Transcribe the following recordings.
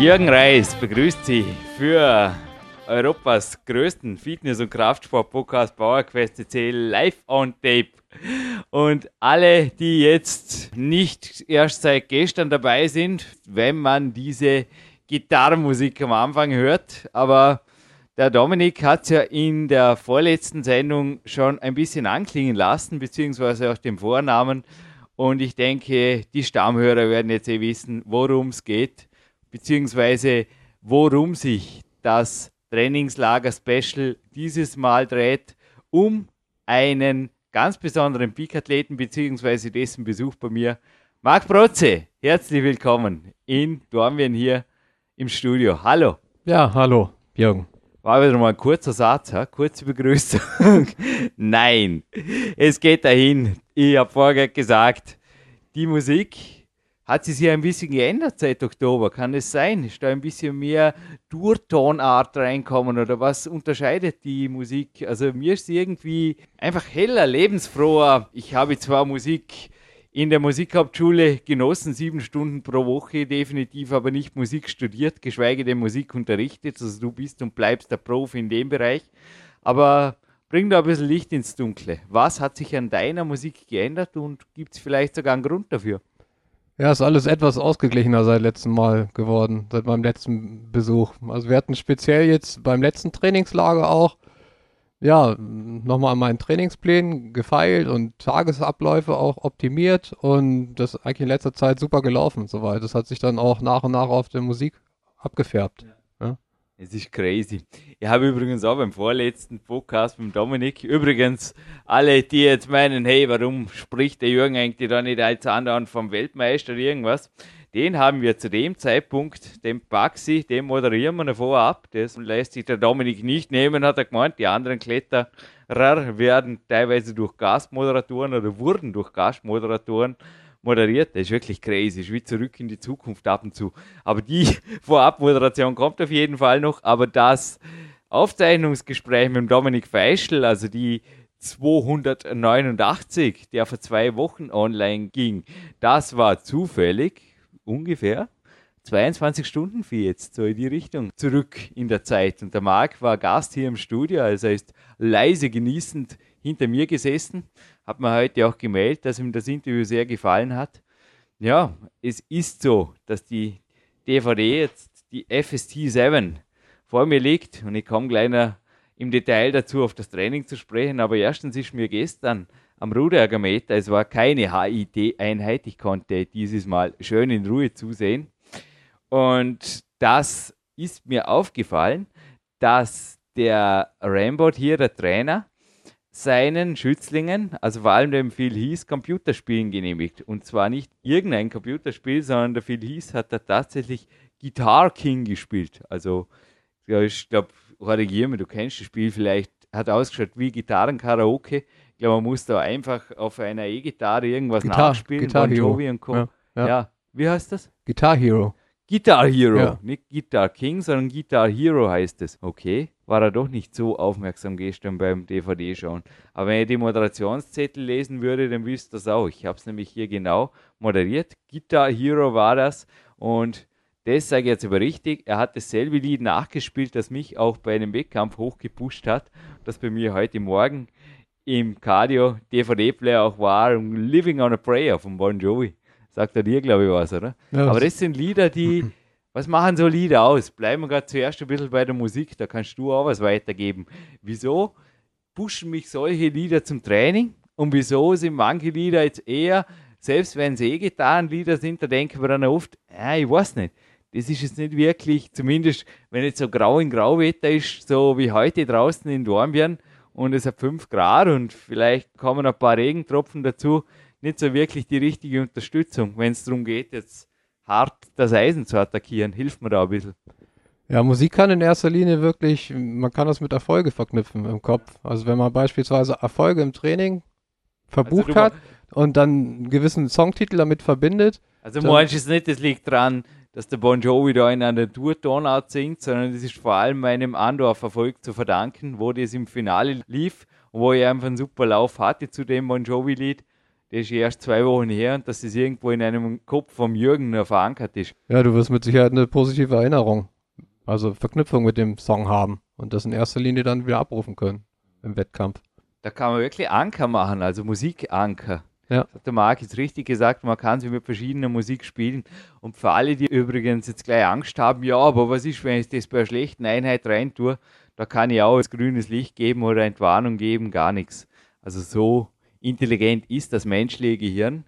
Jürgen Reis begrüßt Sie für Europas größten Fitness- und Kraftsport-Podcast PowerQuest CC live on tape. Und alle, die jetzt nicht erst seit gestern dabei sind, wenn man diese Gitarrenmusik am Anfang hört, aber der Dominik hat es ja in der vorletzten Sendung schon ein bisschen anklingen lassen, beziehungsweise auch den Vornamen. Und ich denke, die Stammhörer werden jetzt eh wissen, worum es geht beziehungsweise worum sich das Trainingslager-Special dieses Mal dreht, um einen ganz besonderen Peak-Athleten beziehungsweise dessen Besuch bei mir. Marc Protze, herzlich willkommen in Dormien hier im Studio. Hallo. Ja, hallo, Jürgen. War wieder mal ein kurzer Satz, ha? kurze Begrüßung. Nein, es geht dahin. Ich habe vorher gesagt, die Musik, hat sich ein bisschen geändert seit Oktober? Kann es sein? Ist da ein bisschen mehr Durtonart reinkommen oder was unterscheidet die Musik? Also mir ist sie irgendwie einfach heller, lebensfroher. Ich habe zwar Musik in der Musikhauptschule genossen, sieben Stunden pro Woche, definitiv aber nicht Musik studiert, geschweige denn Musik unterrichtet. Also du bist und bleibst der Profi in dem Bereich. Aber bring da ein bisschen Licht ins Dunkle. Was hat sich an deiner Musik geändert und gibt es vielleicht sogar einen Grund dafür? Ja, ist alles etwas ausgeglichener seit letztem Mal geworden, seit meinem letzten Besuch. Also wir hatten speziell jetzt beim letzten Trainingslager auch, ja, nochmal an meinen Trainingsplänen gefeilt und Tagesabläufe auch optimiert und das ist eigentlich in letzter Zeit super gelaufen soweit. Das hat sich dann auch nach und nach auf der Musik abgefärbt. Ja. Es ist crazy. Ich habe übrigens auch beim vorletzten Podcast mit Dominik, übrigens, alle, die jetzt meinen, hey, warum spricht der Jürgen eigentlich da nicht als anderen vom Weltmeister irgendwas, den haben wir zu dem Zeitpunkt, den Baxi, den moderieren wir vorher ab. Das lässt sich der Dominik nicht nehmen, hat er gemeint. Die anderen Kletterer werden teilweise durch Gastmoderatoren oder wurden durch Gastmoderatoren moderiert. Das ist wirklich crazy. ist wie zurück in die Zukunft ab und zu. Aber die Vorabmoderation kommt auf jeden Fall noch. Aber das Aufzeichnungsgespräch mit Dominik Feischl, also die 289, der vor zwei Wochen online ging, das war zufällig ungefähr 22 Stunden für jetzt, so in die Richtung, zurück in der Zeit. Und der Marc war Gast hier im Studio, also er ist leise genießend hinter mir gesessen hat mir heute auch gemeldet, dass ihm das Interview sehr gefallen hat. Ja, es ist so, dass die DVD jetzt die FST 7 vor mir liegt und ich komme gleich im Detail dazu auf das Training zu sprechen. Aber erstens ist mir gestern am Ruderergometer, es war keine HIT-Einheit, ich konnte dieses Mal schön in Ruhe zusehen. Und das ist mir aufgefallen, dass der Rambot hier, der Trainer, seinen Schützlingen, also vor allem dem Phil Heath, Computerspielen genehmigt. Und zwar nicht irgendein Computerspiel, sondern der Phil Heath hat da tatsächlich Guitar King gespielt. Also, ich glaube, korrigiere mich, du kennst das Spiel vielleicht, hat ausgeschaut wie Gitarrenkaraoke. Ich glaube, man muss da einfach auf einer E-Gitarre irgendwas Guitar, nachspielen, Guitar bon Jovi und Co. Ja, ja. ja, wie heißt das? Guitar Hero. Guitar Hero, ja. nicht Guitar King, sondern Guitar Hero heißt es. Okay, war er doch nicht so aufmerksam gestern beim DVD-Schauen. Aber wenn ihr die Moderationszettel lesen würde, dann wisst ihr das auch. Ich habe es nämlich hier genau moderiert. Guitar Hero war das und das sage ich jetzt aber richtig. Er hat dasselbe Lied nachgespielt, das mich auch bei einem Wettkampf hochgepusht hat, das bei mir heute Morgen im Cardio DVD-Player auch war, Living on a Prayer von Bon Jovi. Sagt er dir, glaube ich, was, oder? Ja, Aber das sind Lieder, die, was machen so Lieder aus? Bleiben wir gerade zuerst ein bisschen bei der Musik, da kannst du auch was weitergeben. Wieso pushen mich solche Lieder zum Training? Und wieso sind manche Lieder jetzt eher, selbst wenn sie eh getan Lieder sind, da denken wir dann oft, ja, ich weiß nicht. Das ist jetzt nicht wirklich, zumindest wenn jetzt so grau in grau Wetter ist, so wie heute draußen in Dornbirn und es hat 5 Grad und vielleicht kommen ein paar Regentropfen dazu, nicht so wirklich die richtige Unterstützung, wenn es darum geht, jetzt hart das Eisen zu attackieren. Hilft mir da ein bisschen. Ja, Musik kann in erster Linie wirklich, man kann das mit Erfolge verknüpfen im Kopf. Also wenn man beispielsweise Erfolge im Training verbucht Also hat und dann einen gewissen Songtitel damit verbindet, Also meinst es nicht, das liegt daran, dass der Bon Jovi da in einer Tour-Tonart singt, sondern das ist vor allem meinem Andorf-Erfolg zu verdanken, wo das im Finale lief und wo ich einfach einen super Lauf hatte zu dem Bon Jovi-Lied. Das ist erst zwei Wochen her und dass das irgendwo in einem Kopf vom Jürgen noch verankert ist. ja, du wirst mit Sicherheit eine positive Erinnerung, also Verknüpfung mit dem Song haben und das in erster Linie dann wieder abrufen können im Wettkampf. Da kann man wirklich Anker machen, also Musikanker. Ja. Das hat der Marc jetzt richtig gesagt, man kann sie mit verschiedener Musik spielen. Und für alle, die übrigens jetzt gleich Angst haben, ja, aber was ist, wenn ich das bei einer schlechten Einheit rein tue? Da kann ich auch das grünes Licht geben oder Entwarnung geben, gar nichts. Also so intelligent ist das menschliche Gehirn,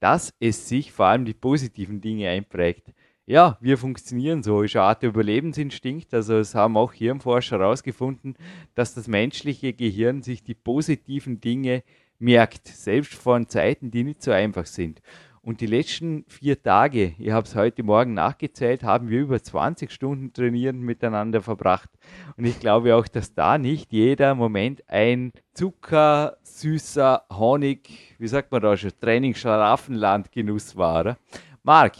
dass es sich vor allem die positiven Dinge einprägt. Ja, wir funktionieren so, ist eine Art Überlebensinstinkt. Also es haben auch Hirnforscher herausgefunden, dass das menschliche Gehirn sich die positiven Dinge merkt, selbst von Zeiten, die nicht so einfach sind. Und die letzten vier Tage, ich habe es heute Morgen nachgezählt, haben wir über 20 Stunden trainieren miteinander verbracht. Und ich glaube auch, dass da nicht jeder Moment ein Zucker, süßer Honig, wie sagt man da schon, Training-Schlaraffenland-Genuss war. oder? Marc,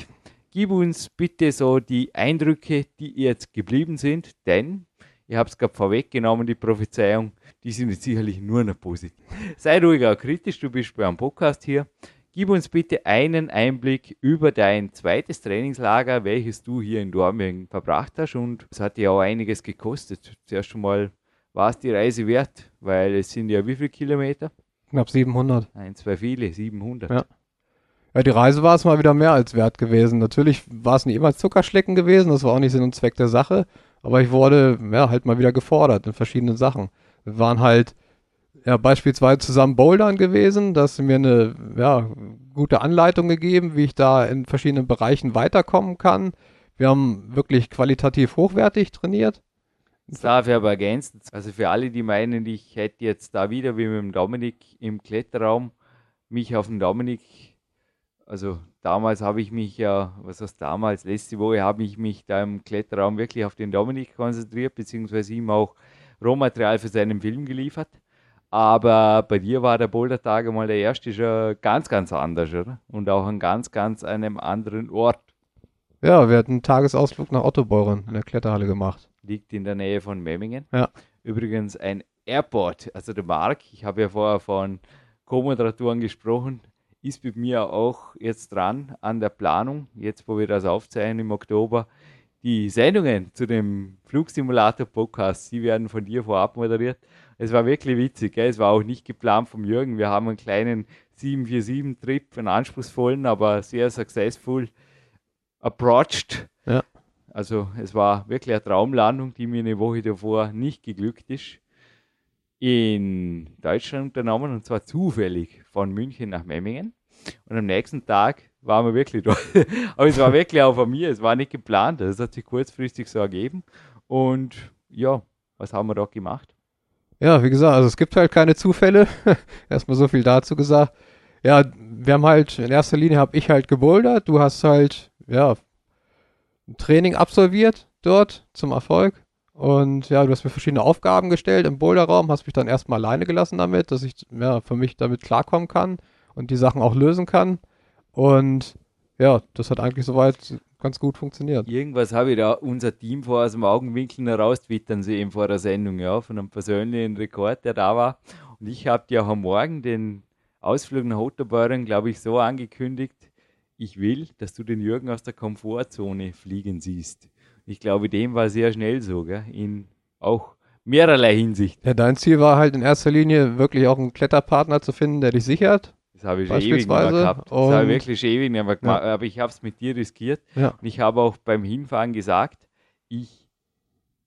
gib uns bitte so die Eindrücke, die jetzt geblieben sind, denn ich habe es gerade vorweggenommen, die Prophezeiung, die sind jetzt sicherlich nur noch positiv. Sei ruhig auch kritisch, du bist beim Podcast hier. Gib uns bitte einen Einblick über dein zweites Trainingslager, welches du hier in Dormien verbracht hast. Und es hat ja auch einiges gekostet. Zuerst schon mal war es die Reise wert, weil es sind ja wie viele Kilometer? Knapp 700. Ein, zwei viele, 700. Ja. Ja, die Reise war es mal wieder mehr als wert gewesen. Natürlich war es nicht immer Zuckerschlecken gewesen, das war auch nicht Sinn und Zweck der Sache, aber ich wurde ja halt mal wieder gefordert in verschiedenen Sachen. Wir waren halt ja beispielsweise zusammen bouldern gewesen, da hast du mir eine ja, gute Anleitung gegeben, wie ich da in verschiedenen Bereichen weiterkommen kann. Wir haben wirklich qualitativ hochwertig trainiert. Das darf ich aber ergänzen. Also für alle, die meinen, ich hätte jetzt da wieder wie mit dem Dominik im Kletterraum mich auf den Dominik, also damals habe ich mich ja, was heißt damals, letzte Woche habe ich mich da im Kletterraum wirklich auf den Dominik konzentriert, beziehungsweise ihm auch Rohmaterial für seinen Film geliefert. Aber bei dir war der Bouldertag mal der erste schon ganz, ganz anders, oder? Und auch an ganz, ganz einem anderen Ort. Ja, wir hatten einen Tagesausflug nach Ottobeuren in der Kletterhalle gemacht. liegt in der Nähe von Memmingen. Ja. Übrigens ein Airport, also der Marc, ich habe ja vorher von Co-Moderatoren gesprochen, ist mit mir auch jetzt dran an der Planung, jetzt wo wir das aufzeichnen im Oktober. Die Sendungen zu dem Flugsimulator-Podcast, die werden von dir vorab moderiert. Es war wirklich witzig, gell? es war auch nicht geplant vom Jürgen. Wir haben einen kleinen 747-Trip, einen anspruchsvollen, aber sehr successful approached. Ja. Also es war wirklich eine Traumlandung, die mir eine Woche davor nicht geglückt ist. In Deutschland unternommen und zwar zufällig von München nach Memmingen. Und am nächsten Tag waren wir wirklich dort. Aber es war wirklich auch von mir, es war nicht geplant. Das hat sich kurzfristig so ergeben. Und ja, was haben wir dort gemacht? Ja, wie gesagt, also es gibt halt keine Zufälle. Erstmal so viel dazu gesagt. Ja, wir haben halt, in erster Linie habe ich halt gebouldert. Du hast halt, ja, ein Training absolviert dort zum Erfolg. Und ja, du hast mir verschiedene Aufgaben gestellt im Boulderraum, hast mich dann erstmal alleine gelassen damit, dass ich ja, für mich damit klarkommen kann und die Sachen auch lösen kann. Und ja, das hat eigentlich soweit ganz gut funktioniert. Irgendwas habe ich da unser Team vor aus dem Augenwinkel heraus twittern sehen vor der Sendung, ja, von einem persönlichen Rekord, der da war. Und ich habe dir auch am Morgen den Ausflug nach Otterbeuren, glaube ich, so angekündigt, ich will, dass du den Jürgen aus der Komfortzone fliegen siehst. Ich glaube, dem war sehr schnell so, gell? in auch mehrerlei Hinsicht. Ja, dein Ziel war halt in erster Linie wirklich auch einen Kletterpartner zu finden, der dich sichert. Das habe ich schon ewig nicht mehr gehabt. Das habe ich wirklich schon ewig nicht mehr gemacht. Aber ich habe es mit dir riskiert. Ja. Und ich habe auch beim Hinfahren gesagt, ich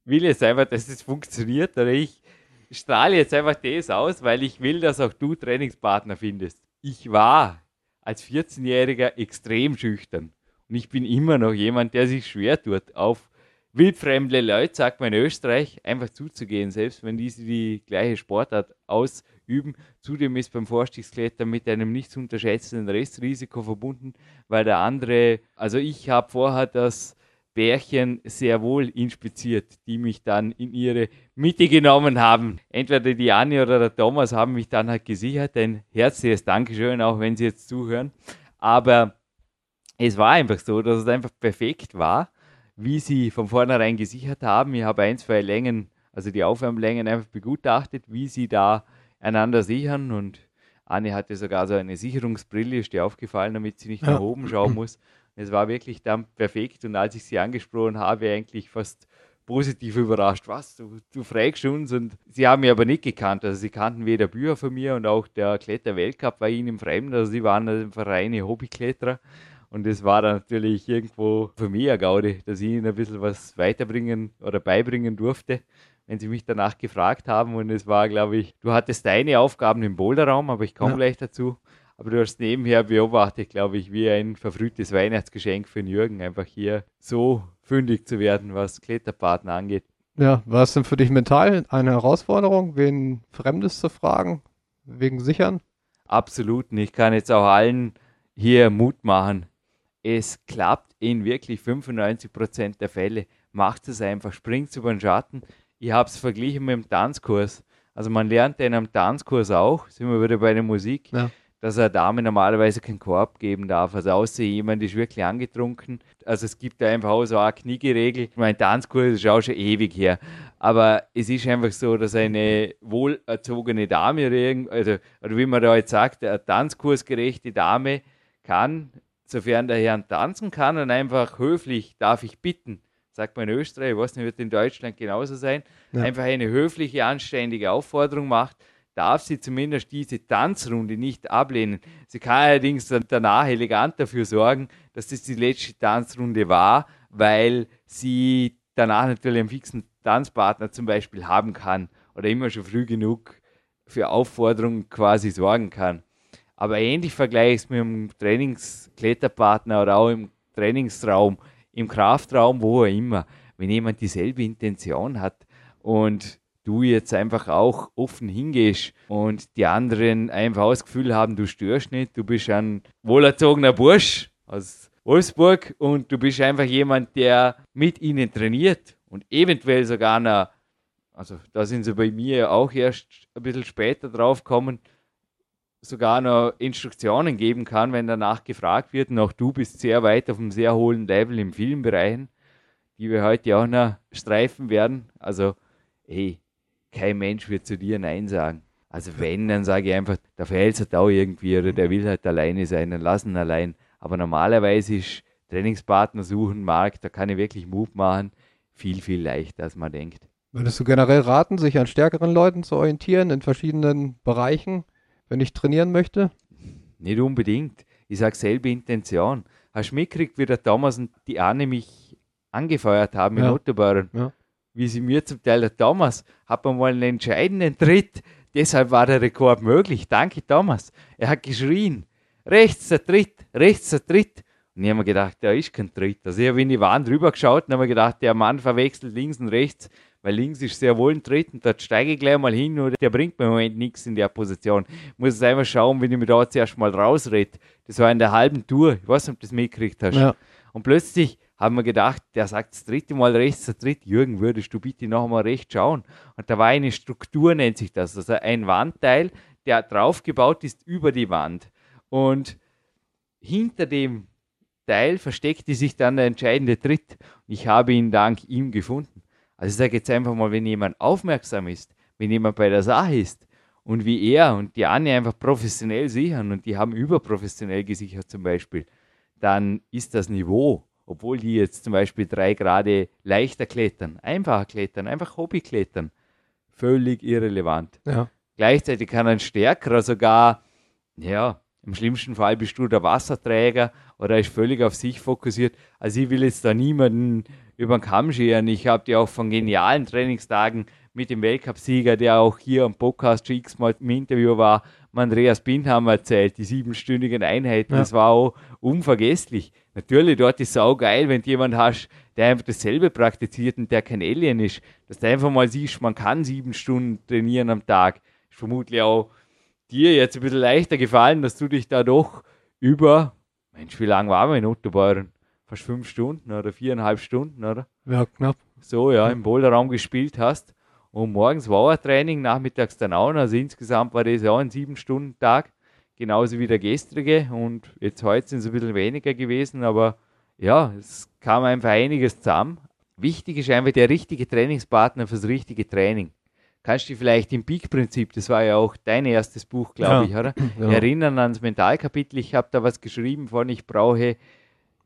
will jetzt einfach, dass es funktioniert. Oder ich strahle jetzt einfach das aus, weil ich will, dass auch du Trainingspartner findest. Ich war als 14-Jähriger extrem schüchtern. Und ich bin immer noch jemand, der sich schwer tut, auf wildfremde Leute, sagt man in Österreich, einfach zuzugehen, selbst wenn diese die gleiche Sportart ausüben. Zudem ist beim Vorstiegsklettern mit einem nicht zu unterschätzenden Restrisiko verbunden, weil der andere, also ich habe vorher das Bärchen sehr wohl inspiziert, die mich dann in ihre Mitte genommen haben. Entweder die Anne oder der Thomas haben mich dann halt gesichert. Ein herzliches Dankeschön, auch wenn Sie jetzt zuhören. Aber es war einfach so, dass es einfach perfekt war, wie sie von vornherein gesichert haben. Ich habe ein, zwei Längen, also die Aufwärmlängen einfach begutachtet, wie sie da einander sichern und Anne hatte sogar so eine Sicherungsbrille, ist dir aufgefallen, damit sie nicht nach oben schauen muss. Es war wirklich dann perfekt und als ich sie angesprochen habe, eigentlich fast positiv überrascht. Was, du, du fragst uns und sie haben mich aber nicht gekannt. Also sie kannten weder Bücher von mir und auch der Kletterweltcup war ihnen fremd. Also sie waren einfach reine Hobbykletterer. Und es war dann natürlich irgendwo für mich eine Gaude, dass ich ihnen ein bisschen was weiterbringen oder beibringen durfte, wenn sie mich danach gefragt haben. Und es war, glaube ich, du hattest deine Aufgaben im Boulderraum, aber ich komme ja. gleich dazu. Aber du hast nebenher beobachtet, glaube ich, wie ein verfrühtes Weihnachtsgeschenk für den Jürgen, einfach hier so fündig zu werden, was Kletterpartner angeht. Ja, war es denn für dich mental eine Herausforderung, wen Fremdes zu fragen, wegen Sichern? Absolut. Und ich kann jetzt auch allen hier Mut machen. Es klappt in wirklich 95% der Fälle. Macht es einfach, springt über den Schatten. Ich habe es verglichen mit dem Tanzkurs. Also man lernt in einem Tanzkurs auch, sind wir wieder bei der Musik. Ja dass eine Dame normalerweise keinen Korb geben darf. Also außer jemand ist wirklich angetrunken. Also es gibt da einfach auch so eine Kniegeregel. Mein Tanzkurs ist auch schon ewig her. Aber es ist einfach so, dass eine wohlerzogene Dame oder, also, oder wie man da jetzt sagt, eine tanzkursgerechte Dame kann, sofern der Herr tanzen kann und einfach höflich darf ich bitten, sagt man in Österreich, ich weiß nicht, wird in Deutschland genauso sein, ja. einfach eine höfliche, anständige Aufforderung macht, darf sie zumindest diese Tanzrunde nicht ablehnen. Sie kann allerdings danach elegant dafür sorgen, dass das die letzte Tanzrunde war, weil sie danach natürlich einen fixen Tanzpartner zum Beispiel haben kann oder immer schon früh genug für Aufforderungen quasi sorgen kann. Aber ähnlich vergleiche ich es mit einem Trainingskletterpartner oder auch im Trainingsraum, im Kraftraum, wo auch immer. Wenn jemand dieselbe Intention hat und du jetzt einfach auch offen hingehst und die anderen einfach das Gefühl haben, du störst nicht, du bist ein wohlerzogener Bursch aus Wolfsburg und du bist einfach jemand, der mit ihnen trainiert und eventuell sogar noch, also da sind sie bei mir auch erst ein bisschen später drauf kommen, sogar noch Instruktionen geben kann, wenn danach gefragt wird. Und auch du bist sehr weit auf einem sehr hohen Level im Filmbereichen, die wir heute auch noch streifen werden. Also, hey, kein Mensch wird zu dir Nein sagen. Also wenn, dann sage ich einfach, der verhält sich da irgendwie oder der will halt alleine sein, dann lass ihn allein. Aber normalerweise ist Trainingspartner suchen, Markt, da kann ich wirklich Mut machen, viel, viel leichter, als man denkt. Würdest du generell raten, sich an stärkeren Leuten zu orientieren in verschiedenen Bereichen, wenn ich trainieren möchte? Nicht unbedingt. Ich sage selbe Intention. Hast du mitgekriegt, wie der Thomas und die Anne mich angefeuert haben ja. in Ottobrunn? Ja wie sie mir zum Teil, der Thomas, hat man mal einen entscheidenden Tritt, deshalb war der Rekord möglich. Danke, Thomas. Er hat geschrien, rechts der Tritt, rechts der Tritt. Und ich habe mir gedacht, da ist kein Tritt. Also ich habe in die Wand rüber geschaut und habe mir gedacht, der Mann verwechselt links und rechts, weil links ist sehr wohl ein Tritt und dort steige ich gleich mal hin und der bringt mir im Moment nichts in der Position. Ich muss jetzt einfach schauen, wenn ich mir da zuerst mal rausrede. Das war in der halben Tour. Ich weiß nicht, ob du das mitgekriegt hast. Ja. Und plötzlich haben wir gedacht, der sagt das dritte Mal rechts, der dritte, Jürgen, würdest du bitte noch einmal rechts schauen? Und da war eine Struktur, nennt sich das, also ein Wandteil, der draufgebaut ist über die Wand. Und hinter dem Teil versteckte sich dann der entscheidende Tritt. Ich habe ihn dank ihm gefunden. Also ich sage jetzt einfach mal, wenn jemand aufmerksam ist, wenn jemand bei der Sache ist und wie er und die Anne einfach professionell sichern und die haben überprofessionell gesichert zum Beispiel, dann ist das Niveau obwohl die jetzt zum Beispiel drei Grade leichter klettern, einfacher klettern, einfach Hobbyklettern, völlig irrelevant. Ja. Gleichzeitig kann ein Stärkerer sogar, ja, im schlimmsten Fall bist du der Wasserträger oder ist völlig auf sich fokussiert. Also ich will jetzt da niemanden über den Kamm scheren. Ich habe die auch von genialen Trainingstagen mit dem Weltcupsieger, der auch hier am Podcast schon x-mal im Interview war, Andreas Binhammer erzählt, die siebenstündigen Einheiten, ja. das war auch unvergesslich. Natürlich, dort ist es auch geil, wenn du jemanden hast, der einfach dasselbe praktiziert und der kein Alien ist, dass du einfach mal siehst, man kann sieben Stunden trainieren am Tag. Ist vermutlich auch dir jetzt ein bisschen leichter gefallen, dass du dich da doch über, Mensch, wie lange waren wir in Ottobeuren? Fast fünf Stunden oder viereinhalb Stunden, oder? Ja, knapp. So, ja, im Boulderraum gespielt hast. Und morgens war ein Training, nachmittags dann auch. Also insgesamt war das auch ein Sieben-Stunden-Tag, genauso wie der gestrige. Und jetzt heute sind es ein bisschen weniger gewesen, aber ja, es kam einfach einiges zusammen. Wichtig ist einfach der richtige Trainingspartner fürs richtige Training. Kannst du dich vielleicht im Peak-Prinzip, das war ja auch dein erstes Buch, glaube ja. ich, oder? Ja. Erinnern ans Mentalkapitel. Ich habe da was geschrieben von, ich brauche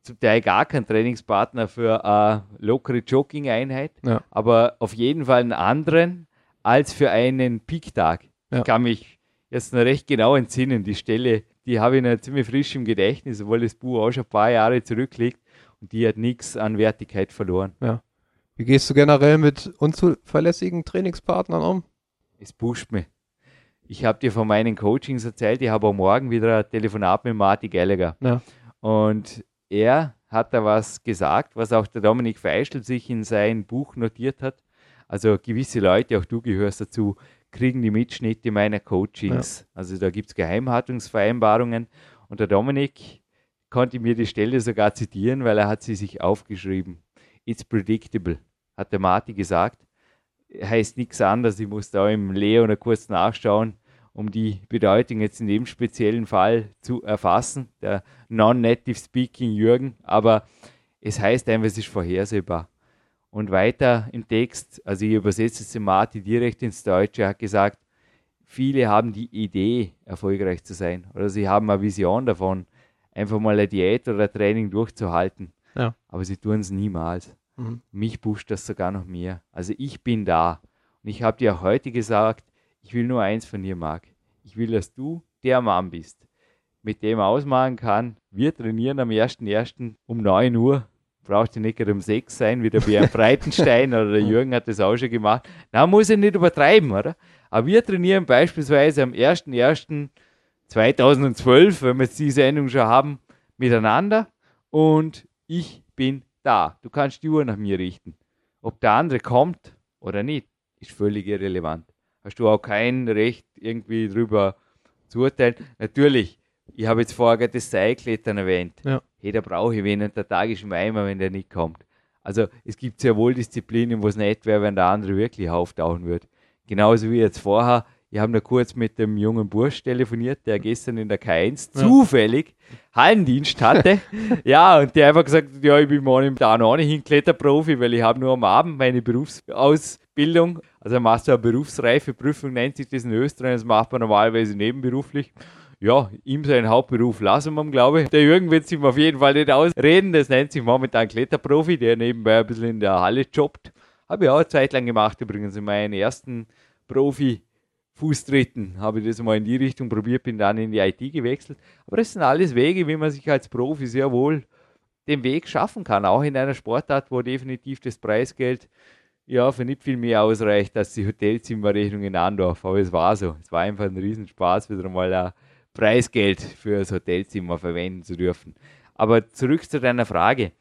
zum Teil gar keinen Trainingspartner für eine lockere Jogging-Einheit, ja. aber auf jeden Fall einen anderen als für einen Peak-Tag. Ich kann mich jetzt noch recht genau entsinnen. Die Stelle, die habe ich noch ziemlich frisch im Gedächtnis, obwohl das Buch auch schon ein paar Jahre zurückliegt und die hat nichts an Wertigkeit verloren. Ja. Wie gehst du generell mit unzuverlässigen Trainingspartnern um? Es pusht mich. Ich habe dir von meinen Coachings erzählt, ich habe am Morgen wieder ein Telefonat mit Marty Gallagher. Ja. Und er hat da was gesagt, was auch der Dominik Feischl sich in sein Buch notiert hat. Also gewisse Leute, auch du gehörst dazu, kriegen die Mitschnitte meiner Coachings. Ja. Also da gibt es Geheimhaltungsvereinbarungen. Und der Dominik konnte mir die Stelle sogar zitieren, weil er hat sie sich aufgeschrieben. It's predictable, hat der Marti gesagt. Heißt nichts anderes, ich muss da im Leon kurz nachschauen, um die Bedeutung jetzt in dem speziellen Fall zu erfassen. Der Non-Native Speaking Jürgen, aber es heißt einfach, es ist vorhersehbar. Und weiter im Text, also ich übersetze es Marti direkt ins Deutsche, hat gesagt, viele haben die Idee, erfolgreich zu sein. Oder sie haben eine Vision davon, einfach mal eine Diät oder ein Training durchzuhalten. Ja. Aber sie tun es niemals. Mhm. Mich pusht das sogar noch mehr. Also ich bin da. Und ich habe dir heute gesagt, ich will nur eins von dir, Marc. Ich will, dass du der Mann bist, mit dem ausmachen kann. Wir trainieren am 1.1. um 9 Uhr braucht ja nicht gerade um sechs sein, wie der Björn Breitenstein oder der Jürgen hat das auch schon gemacht. Na, muss ich nicht übertreiben, oder? Aber wir trainieren beispielsweise am 01.01.2012, wenn wir jetzt diese Sendung schon haben, miteinander und ich bin da. Du kannst die Uhr nach mir richten. Ob der andere kommt oder nicht, ist völlig irrelevant. Hast du auch kein Recht, irgendwie drüber zu urteilen. Natürlich, ich habe jetzt vorher das Seilklettern erwähnt. Ja. Hey, da brauche ich wen und der Tag ist im Eimer, wenn der nicht kommt. Also es gibt sehr wohl Disziplinen, wo es nicht wäre, wenn der andere wirklich auftauchen würde. Genauso wie jetzt vorher, ich habe noch kurz mit dem jungen Bursch telefoniert, der gestern in der K1 ja. zufällig Hallendienst hatte. ja, und der einfach gesagt hat, ja, ich bin morgen da noch nicht hin Kletterprofi, weil ich habe nur am Abend meine Berufsausbildung. Also machst du eine Berufsreifeprüfung, nennt sich das in Österreich, das macht man normalerweise nebenberuflich ja, ihm seinen Hauptberuf lassen wir, glaube ich. Der Jürgen wird sich auf jeden Fall nicht ausreden. Das nennt sich momentan Kletterprofi, der nebenbei ein bisschen in der Halle jobbt. Habe ich auch eine Zeit lang gemacht, übrigens in meinen ersten Profi-Fußtritten habe ich das mal in die Richtung probiert, bin dann in die IT gewechselt. Aber das sind alles Wege, wie man sich als Profi sehr wohl den Weg schaffen kann, auch in einer Sportart, wo definitiv das Preisgeld ja für nicht viel mehr ausreicht als die Hotelzimmerrechnung in Andorf. Aber es war so. Es war einfach ein Riesenspaß, wieder mal ein Preisgeld für das Hotelzimmer verwenden zu dürfen. Aber zurück zu deiner Frage.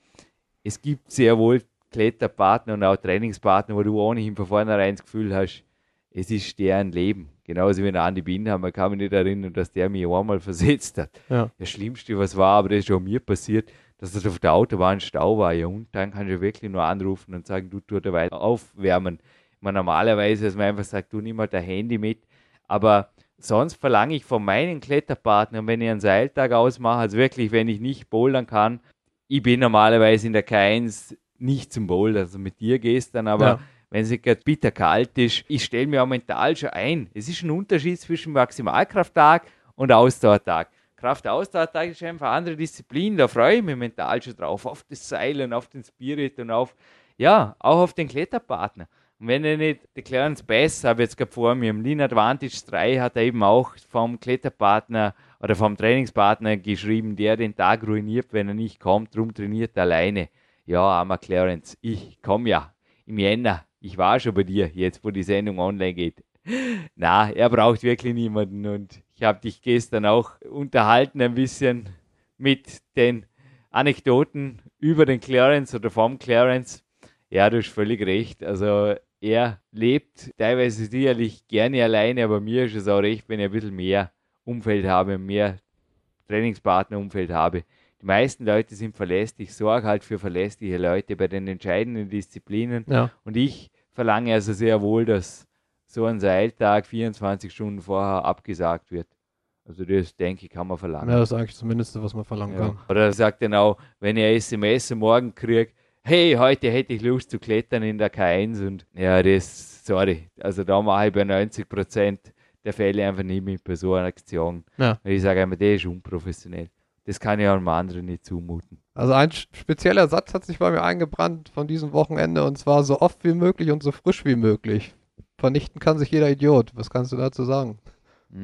Es gibt sehr wohl Kletterpartner und auch Trainingspartner, wo du ohnehin von vornherein das Gefühl hast, es ist deren Leben. Genauso wie ein Andi Binder, man kann mich nicht erinnern, dass der mich einmal versetzt hat. Ja. Das Schlimmste, was war, aber das ist schon mir passiert, dass es auf der Autobahn Stau war. Ja, und dann kannst du wirklich nur anrufen und sagen, du tust dabei aufwärmen. Man normalerweise, dass man einfach sagt, du nimm mal dein Handy mit. Aber sonst verlange ich von meinen Kletterpartnern, wenn ich einen Seiltag ausmache, also wirklich, wenn ich nicht bouldern kann, ich bin normalerweise in der K1 nicht zum Bouldern, also mit dir gehst dann, aber ja. wenn es gerade bitter kalt ist, ich stelle mir auch mental schon ein. Es ist ein Unterschied zwischen Maximalkrafttag und Ausdauertag. Kraft-Ausdauertag ist einfach eine andere Disziplin, da freue ich mich mental schon drauf, auf das Seil und auf den Spirit und auf, ja, auch auf den Kletterpartner. Und wenn er nicht, der Clarence Bass, habe ich jetzt gerade vor mir, im Lean Advantage 3 hat er eben auch vom Kletterpartner oder vom Trainingspartner geschrieben, der den Tag ruiniert, wenn er nicht kommt, drum trainiert er alleine. Ja, armer Clarence, ich komme ja im Jänner ich war schon bei dir, jetzt wo die Sendung online geht. Na, er braucht wirklich niemanden und ich habe dich gestern auch unterhalten ein bisschen mit den Anekdoten über den Clarence oder vom Clarence. Ja, du hast völlig recht. Also er lebt teilweise sicherlich gerne alleine, aber mir ist es auch recht, wenn ich ein bisschen mehr Umfeld habe, mehr Trainingspartnerumfeld habe. Die meisten Leute sind verlässlich. Ich sorge halt für verlässliche Leute bei den entscheidenden Disziplinen. Ja. Und ich verlange also sehr wohl, dass so ein Seiltag 24 Stunden vorher abgesagt wird. Also das, denke ich, kann man verlangen. Ja, das ist eigentlich das Mindeste, was man verlangen Ja. kann. Oder er sagt dann auch, wenn eine SMS Morgen kriege, hey, heute hätte ich Lust zu klettern in der K1 und ja, das, sorry, also da mache ich bei 90 Prozent der Fälle einfach nicht mit bei so einer Aktion. Ja. Ich sage immer, der ist unprofessionell. Das kann ich auch einem anderen nicht zumuten. Also ein spezieller Satz hat sich bei mir eingebrannt von diesem Wochenende und zwar so oft wie möglich und so frisch wie möglich. Vernichten kann sich jeder Idiot. Was kannst du dazu sagen?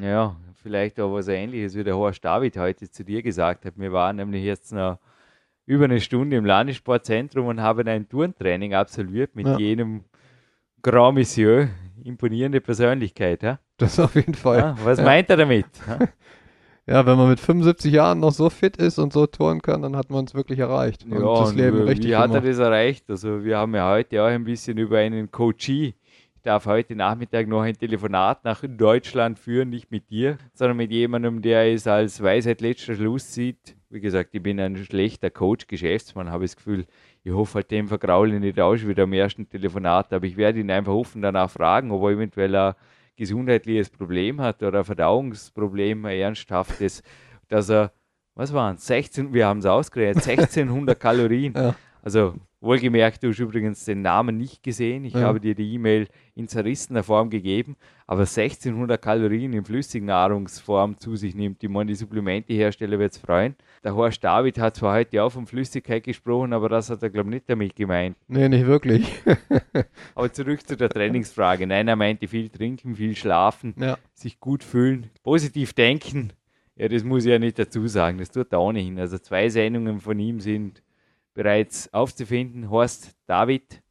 Ja, vielleicht auch was ähnliches, wie der Horst David heute zu dir gesagt hat. Wir waren nämlich jetzt noch über eine Stunde im Landessportzentrum und haben ein Turntraining absolviert mit Ja. jenem Grand Monsieur. Imponierende Persönlichkeit. Ja? Das auf jeden Fall. Ja, was Ja. meint er damit? Ja? Wenn man mit 75 Jahren noch so fit ist und so touren kann, dann hat man es wirklich erreicht. Und Ja, das und Leben wie richtig wie hat er das erreicht? Also wir haben ja heute auch ein bisschen über einen Coachee. Ich darf heute Nachmittag noch ein Telefonat nach Deutschland führen, nicht mit dir, sondern mit jemandem, der es als Weisheit letzter Schluss sieht. Wie gesagt, ich bin ein schlechter Coach, Geschäftsmann, habe das Gefühl, ich hoffe halt dem vergraule ich nicht aus wie am ersten Telefonat, aber ich werde ihn einfach offen danach fragen, ob er eventuell ein gesundheitliches Problem hat oder ein Verdauungsproblem, ein ernsthaftes, dass er, was waren 16, wir haben es ausgerechnet, 1600 Kalorien. Ja. Also wohlgemerkt, du hast übrigens den Namen nicht gesehen. Ich Ja. habe dir die E-Mail in zerrissener Form gegeben, aber 1600 Kalorien in Flüssignahrungsform zu sich nimmt. Ich meine, die Supplementehersteller wird es freuen. Der Horst David hat zwar heute auch von Flüssigkeit gesprochen, aber das hat er, glaube ich, nicht damit gemeint. Nee, nicht wirklich. Aber zurück zu der Trainingsfrage. Nein, er meinte viel trinken, viel schlafen, ja. sich gut fühlen, positiv denken. Ja, das muss ich ja nicht dazu sagen. Das tut er ohnehin. Also zwei Sendungen von ihm sind bereits aufzufinden. Horst David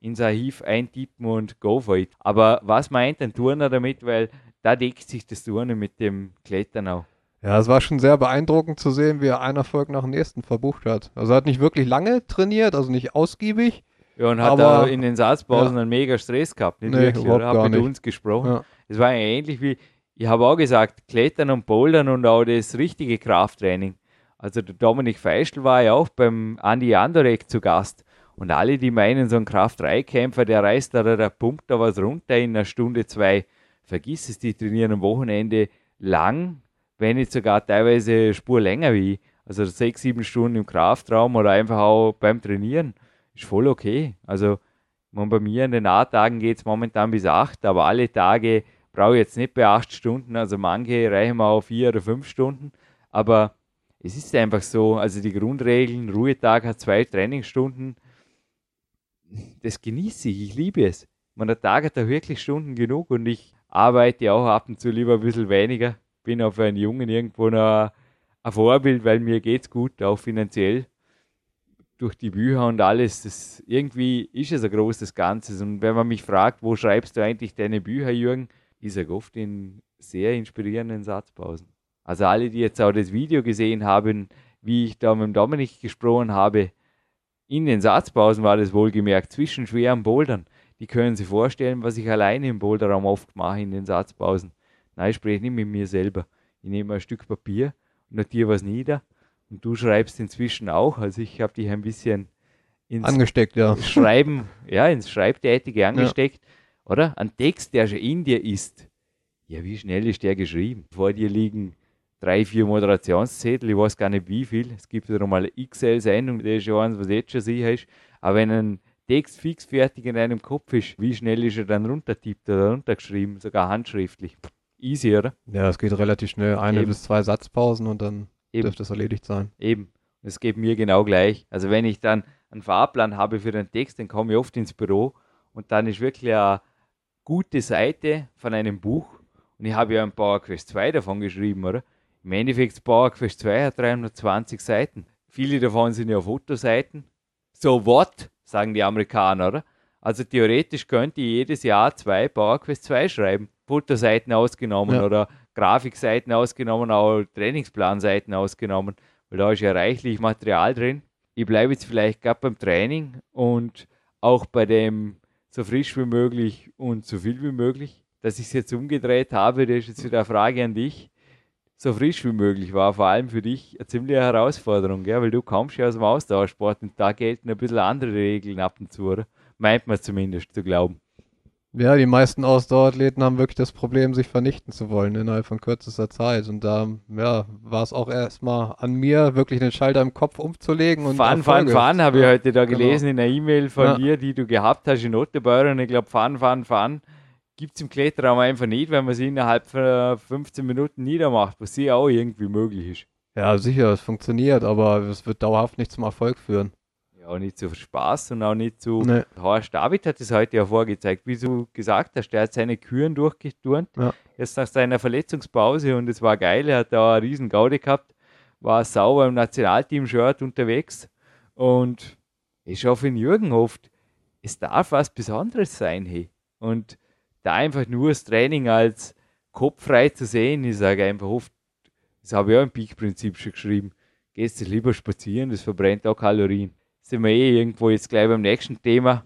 ins Archiv eintippen und go for it. Aber was meint ein Turner damit? Weil da deckt sich das Turnen mit dem Klettern auch. Ja, es war schon sehr beeindruckend zu sehen, wie er einen Erfolg nach dem nächsten verbucht hat. Also er hat nicht wirklich lange trainiert, also nicht ausgiebig. Ja, und hat Aber- da in den Satzpausen Ja. einen mega Stress gehabt. Nicht Nee, wirklich, oder? Hat mit nicht. uns gesprochen. Ja. Es war ja ähnlich wie, ich habe auch gesagt, Klettern und Bouldern und auch das richtige Krafttraining. Also der Dominik Feischl war ja auch beim Andi Andorek zu Gast. Und alle, die meinen, so ein Kraft-3-Kämpfer, der reißt da, der pumpt da was runter in einer Stunde, zwei, vergiss es, die trainieren am Wochenende lang, wenn nicht sogar teilweise Spur länger wie. Also sechs, sieben Stunden im Kraftraum oder einfach auch beim Trainieren. Ist voll okay. Also meine, bei mir an den A-Tagen geht es momentan bis acht, aber alle Tage brauche ich jetzt nicht bei acht Stunden. Also manche reichen mir auch vier oder fünf Stunden. Aber es ist einfach so, also die Grundregeln, Ruhetag hat zwei Trainingsstunden. Das genieße ich, ich liebe es. Man, der Tag hat da wirklich Stunden genug und ich arbeite auch ab und zu lieber ein bisschen weniger. Bin für einen Jungen irgendwo noch ein Vorbild, weil mir geht's gut, auch finanziell durch die Bücher und alles, das, irgendwie ist es ein großes Ganzes. Und wenn man mich fragt, wo schreibst du eigentlich deine Bücher, Jürgen, ich sage oft in sehr inspirierenden Satzpausen. Also alle, die jetzt auch das Video gesehen haben, wie ich da mit dem Dominik gesprochen habe, in den Satzpausen war das wohlgemerkt zwischen schweren Bouldern. Die können sich vorstellen, was ich alleine im Boulderraum oft mache in den Satzpausen. Nein, ich spreche nicht mit mir selber. Ich nehme ein Stück Papier und notiere was nieder. Und du schreibst inzwischen auch. Also ich habe dich ein bisschen ins Angesteckt, ja. Schreiben, ja, ins Schreibtätige angesteckt. Oder? Ein Text, der schon in dir ist. Ja, wie schnell ist der geschrieben? Vor dir liegen drei, vier Moderationszettel, ich weiß gar nicht wie viel. Es gibt ja nochmal eine XL-Sendung, das ist ja eins, was jetzt schon sicher ist. Aber wenn ein Text fix fertig in deinem Kopf ist, wie schnell ist er dann runtertippt oder runtergeschrieben, sogar handschriftlich? Easy, oder? Ja, es geht relativ schnell. Eine Eben. bis zwei Satzpausen und dann Eben. dürfte es erledigt sein. Eben. Es geht mir genau gleich. Also wenn ich dann einen Fahrplan habe für den Text, dann komme ich oft ins Büro und dann ist wirklich eine gute Seite von einem Buch. Und ich habe ja ein Power Quest 2 davon geschrieben, oder? Im Endeffekt, Power Quest 2 hat 320 Seiten. Viele davon sind ja Fotoseiten. So what, sagen die Amerikaner, oder? Also theoretisch könnte ich jedes Jahr zwei PowerQuest 2 schreiben. Fotoseiten ausgenommen Ja. oder Grafikseiten ausgenommen, auch Trainingsplanseiten ausgenommen, weil da ist ja reichlich Material drin. Ich bleibe jetzt vielleicht gerade beim Training und auch bei dem so frisch wie möglich und so viel wie möglich. Dass ich es jetzt umgedreht habe, das ist jetzt wieder eine Frage an dich. So frisch wie möglich war vor allem für dich eine ziemliche Herausforderung, gell? weil du kommst ja aus dem Ausdauersport und da gelten ein bisschen andere Regeln ab und zu, oder? Meint man zumindest zu glauben. Ja, die meisten Ausdauerathleten haben wirklich das Problem, sich vernichten zu wollen innerhalb von kürzester Zeit. Und da ja, war es auch erstmal an mir, wirklich den Schalter im Kopf umzulegen. Und Fun, fun, Erfolge. fun, habe ich heute da genau. gelesen in einer E-Mail von Ja. dir, die du gehabt hast in Ottebeuren. Ich glaube, Fun, Fun, Fun gibt es im Kletterraum einfach nicht, wenn man sie innerhalb von äh, 15 Minuten niedermacht, was sie auch irgendwie möglich ist. Ja, sicher, es funktioniert, aber es wird dauerhaft nicht zum Erfolg führen. Ja, auch nicht zu Spaß und auch nicht zu. Nee. Horst David hat es heute ja vorgezeigt, wie du gesagt hast, der hat seine Küren durchgeturnt, Ja. jetzt nach seiner Verletzungspause und es war geil, er hat da eine riesen Gaude gehabt, war sauber im Nationalteam-Shirt unterwegs und ich hoffe in Jürgen oft, es darf was Besonderes sein, hey. Und da einfach nur das Training als kopffrei zu sehen, ich sage einfach oft, das habe ich auch im Peak-Prinzip schon geschrieben, gehst du lieber spazieren, das verbrennt auch Kalorien. Sind wir eh irgendwo jetzt gleich beim nächsten Thema.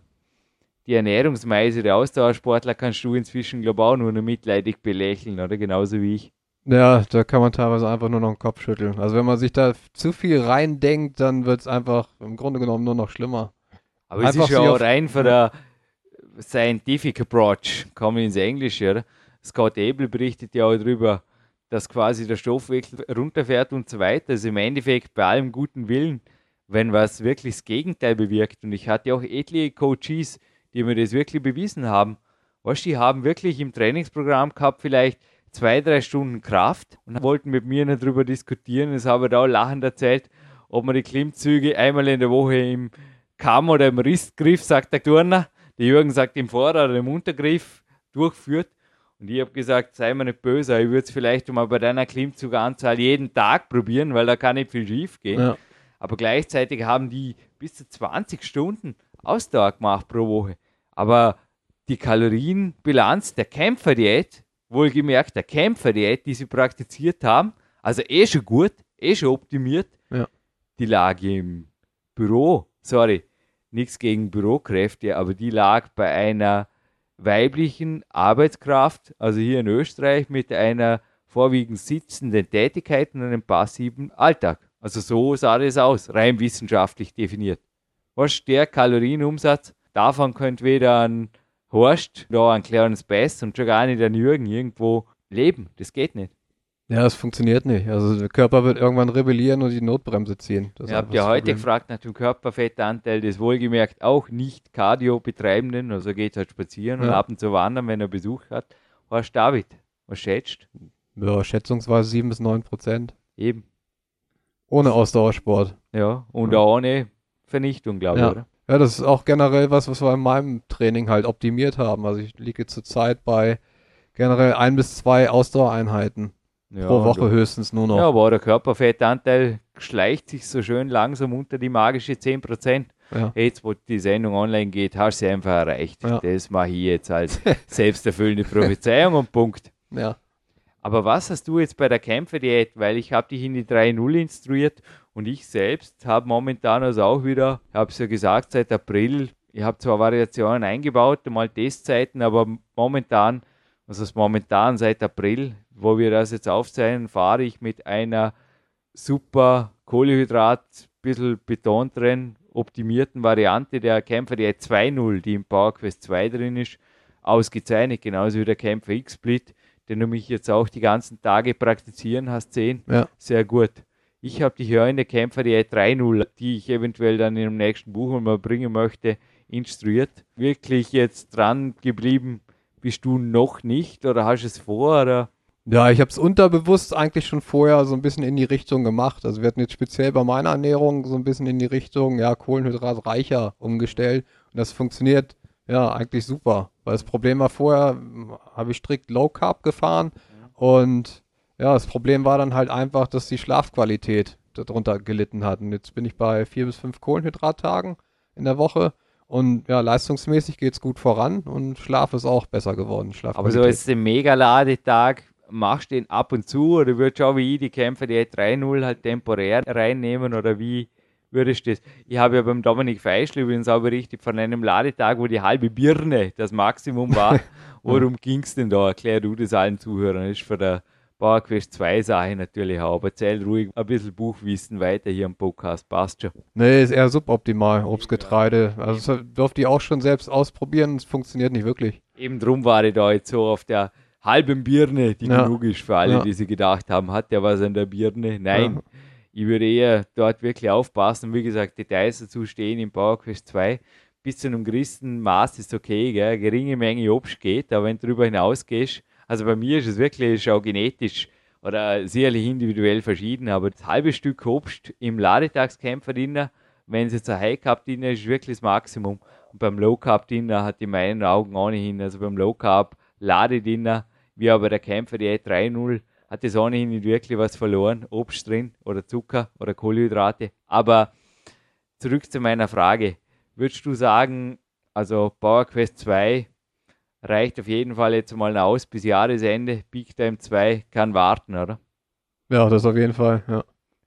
Die Ernährungsweise der Ausdauersportler kannst du inzwischen, glaube ich, auch nur noch mitleidig belächeln, oder? Genauso wie ich. Ja, da kann man teilweise einfach nur noch den Kopf schütteln. Also wenn man sich da zu viel reindenkt, dann wird es einfach im Grunde genommen nur noch schlimmer. Aber es Einfach ist ja auch rein von der Scientific Approach, kommen ins Englische, oder? Scott Abel berichtet ja auch darüber, dass quasi der Stoffwechsel runterfährt und so weiter. Also im Endeffekt bei allem guten Willen, wenn was wirklich das Gegenteil bewirkt. Und ich hatte auch etliche Coaches, die mir das wirklich bewiesen haben. Weißt, die haben wirklich im Trainingsprogramm gehabt, vielleicht zwei, drei Stunden Kraft und wollten mit mir nicht darüber diskutieren. Das habe ich da auch lachend erzählt, ob man die Klimmzüge einmal in der Woche im Kamm oder im Ristgriff, sagt der Turner. Der Jürgen sagt im Vorder- oder im Untergriff durchführt. Und ich habe gesagt, sei mir nicht böse, ich würde es vielleicht mal bei deiner Klimmzuganzahl jeden Tag probieren, weil da kann nicht viel schief gehen. Ja. Aber gleichzeitig haben die bis zu 20 Stunden Ausdauer gemacht pro Woche. Aber die Kalorienbilanz der Kämpferdiät, wohlgemerkt der Kämpferdiät, die sie praktiziert haben, also eh schon gut, eh schon optimiert, Ja. die lag im Büro, sorry, nichts gegen Bürokräfte, aber die lag bei einer weiblichen Arbeitskraft, also hier in Österreich, mit einer vorwiegend sitzenden Tätigkeit und einem passiven Alltag. Also so sah das aus, rein wissenschaftlich definiert. Was der Kalorienumsatz, davon könnte weder ein Horst, da ein Clarence Bass und schon gar nicht ein Jürgen irgendwo leben. Das geht nicht. Ja, es funktioniert nicht. Also der Körper wird irgendwann rebellieren und die Notbremse ziehen. Das Ihr habt ja heute Problem. gefragt nach dem Körperfettanteil des wohlgemerkt auch nicht Cardio-Betreibenden, also geht halt spazieren und Ja. ab und zu wandern, wenn er Besuch hat. Horst David, was schätzt? Ja, schätzungsweise 7 bis 9 Prozent. Eben. Ohne Ausdauersport. Ja, und Ja. auch ohne Vernichtung, glaube ich, Ja. oder? Ja, das ist auch generell was, was wir in meinem Training halt optimiert haben. Also ich liege zurzeit bei generell ein bis zwei Ausdauereinheiten Ja, pro Woche höchstens nur noch. Ja, aber der Körperfettanteil schleicht sich so schön langsam unter die magische 10%. Ja. Jetzt, wo die Sendung online geht, hast du sie einfach erreicht. Ja. Das mache ich jetzt als selbsterfüllende Prophezeiung und Punkt. Ja. Aber was hast du jetzt bei der Kämpferdiät? Weil ich habe dich in die 3.0 instruiert und ich selbst habe momentan also auch wieder, ich habe es ja gesagt, seit April, ich habe zwar Variationen eingebaut, mal Testzeiten, aber momentan, also das momentan seit April, wo wir das jetzt aufzeichnen, fahre ich mit einer super Kohlehydrat, bisschen Beton drin, optimierten Variante der Kämpferdiät 2.0, die im PowerQuest 2 drin ist, ausgezeichnet, genauso wie der Kämpfer X-Split den du mich jetzt auch die ganzen Tage praktizieren hast sehen. Ja. Sehr gut. Ich habe dich ja in der Kämpferdiät 3.0, die ich eventuell dann in dem nächsten Buch mal bringen möchte, instruiert. Wirklich jetzt dran geblieben bist du noch nicht oder hast es vor? Oder? Ja, ich habe es unterbewusst eigentlich schon vorher so ein bisschen in die Richtung gemacht. Also wir hatten jetzt speziell bei meiner Ernährung so ein bisschen in die Richtung, ja, kohlenhydratreicher umgestellt. Und das funktioniert ja eigentlich super. Weil das Problem war vorher, habe ich strikt Low Carb gefahren. Und ja, das Problem war dann halt einfach, dass die Schlafqualität darunter gelitten hat. Und jetzt bin ich bei vier bis fünf Kohlenhydrattagen in der Woche. Und ja, leistungsmäßig geht es gut voran und Schlaf ist auch besser geworden. Aber so ist ein Mega-Ladetag, machst du den ab und zu oder würdest du auch wie ich die Kämpfer die 3-0 halt temporär reinnehmen oder wie würdest du das? Ich habe ja beim Dominik Feischl übrigens auch berichtet von einem Ladetag, wo die halbe Birne das Maximum war. Worum ging es denn da? Erklär du das allen Zuhörern. Das ist für der PowerQuest 2 Sache natürlich auch, aber erzähl ruhig ein bisschen Buchwissen weiter hier im Podcast, passt schon. Nee, ist eher suboptimal, Obstgetreide. Also das durfte ich auch schon selbst ausprobieren, es funktioniert nicht wirklich. Eben drum war ich da jetzt so auf der halben Birne, die ja. genug ist für alle, ja. die sich gedacht haben, hat der was an der Birne? Nein. Ja. Ich würde eher dort wirklich aufpassen. Wie gesagt, Details dazu stehen im PowerQuest 2. Bis zu einem gewissen Maß ist okay, gell? geringe Menge Obst geht, aber wenn du darüber hinausgehst, also bei mir ist es wirklich auch genetisch oder sicherlich individuell verschieden, aber das halbe Stück Obst im Ladetagskämpfer Dinner, wenn es jetzt ein High Carb Dinner ist, ist wirklich das Maximum. Und beim Low Carb Dinner hat in meinen Augen ohnehin, also beim Low Carb Ladedinner wie aber der Kämpfer die E3-0 hat das ohnehin nicht wirklich was verloren, Obst drin oder Zucker oder Kohlenhydrate. Aber zurück zu meiner Frage. Würdest du sagen, also Power Quest 2 reicht auf jeden Fall jetzt mal aus bis Jahresende. Big Time 2 kann warten, oder? Ja, das auf jeden Fall, ja.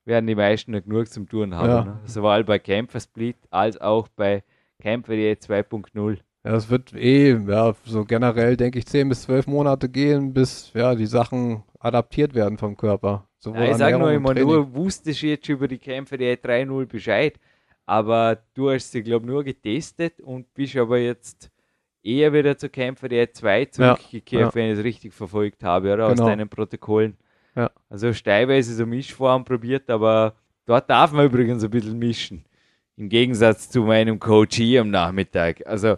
Werden die meisten nicht genug zum Tun haben. Ja. Ne? Sowohl bei Kämpfer Split als auch bei Kämpfer 2.0. Ja, es wird eh, ja, so generell denke ich 10 bis 12 Monate gehen, bis ja, die Sachen adaptiert werden vom Körper. Ja, ich sage nur immer, du wusstest jetzt über die Kämpfe der 3-0 Bescheid, aber du hast sie, glaube ich, nur getestet und bist aber jetzt eher wieder zu Kämpfer der 2 zurückgekehrt, ja, ja. wenn ich es richtig verfolgt habe, oder? Genau. Aus deinen Protokollen. Ja. Also teilweise so Mischform probiert, aber dort darf man übrigens ein bisschen mischen. Im Gegensatz zu meinem Coach hier am Nachmittag. Also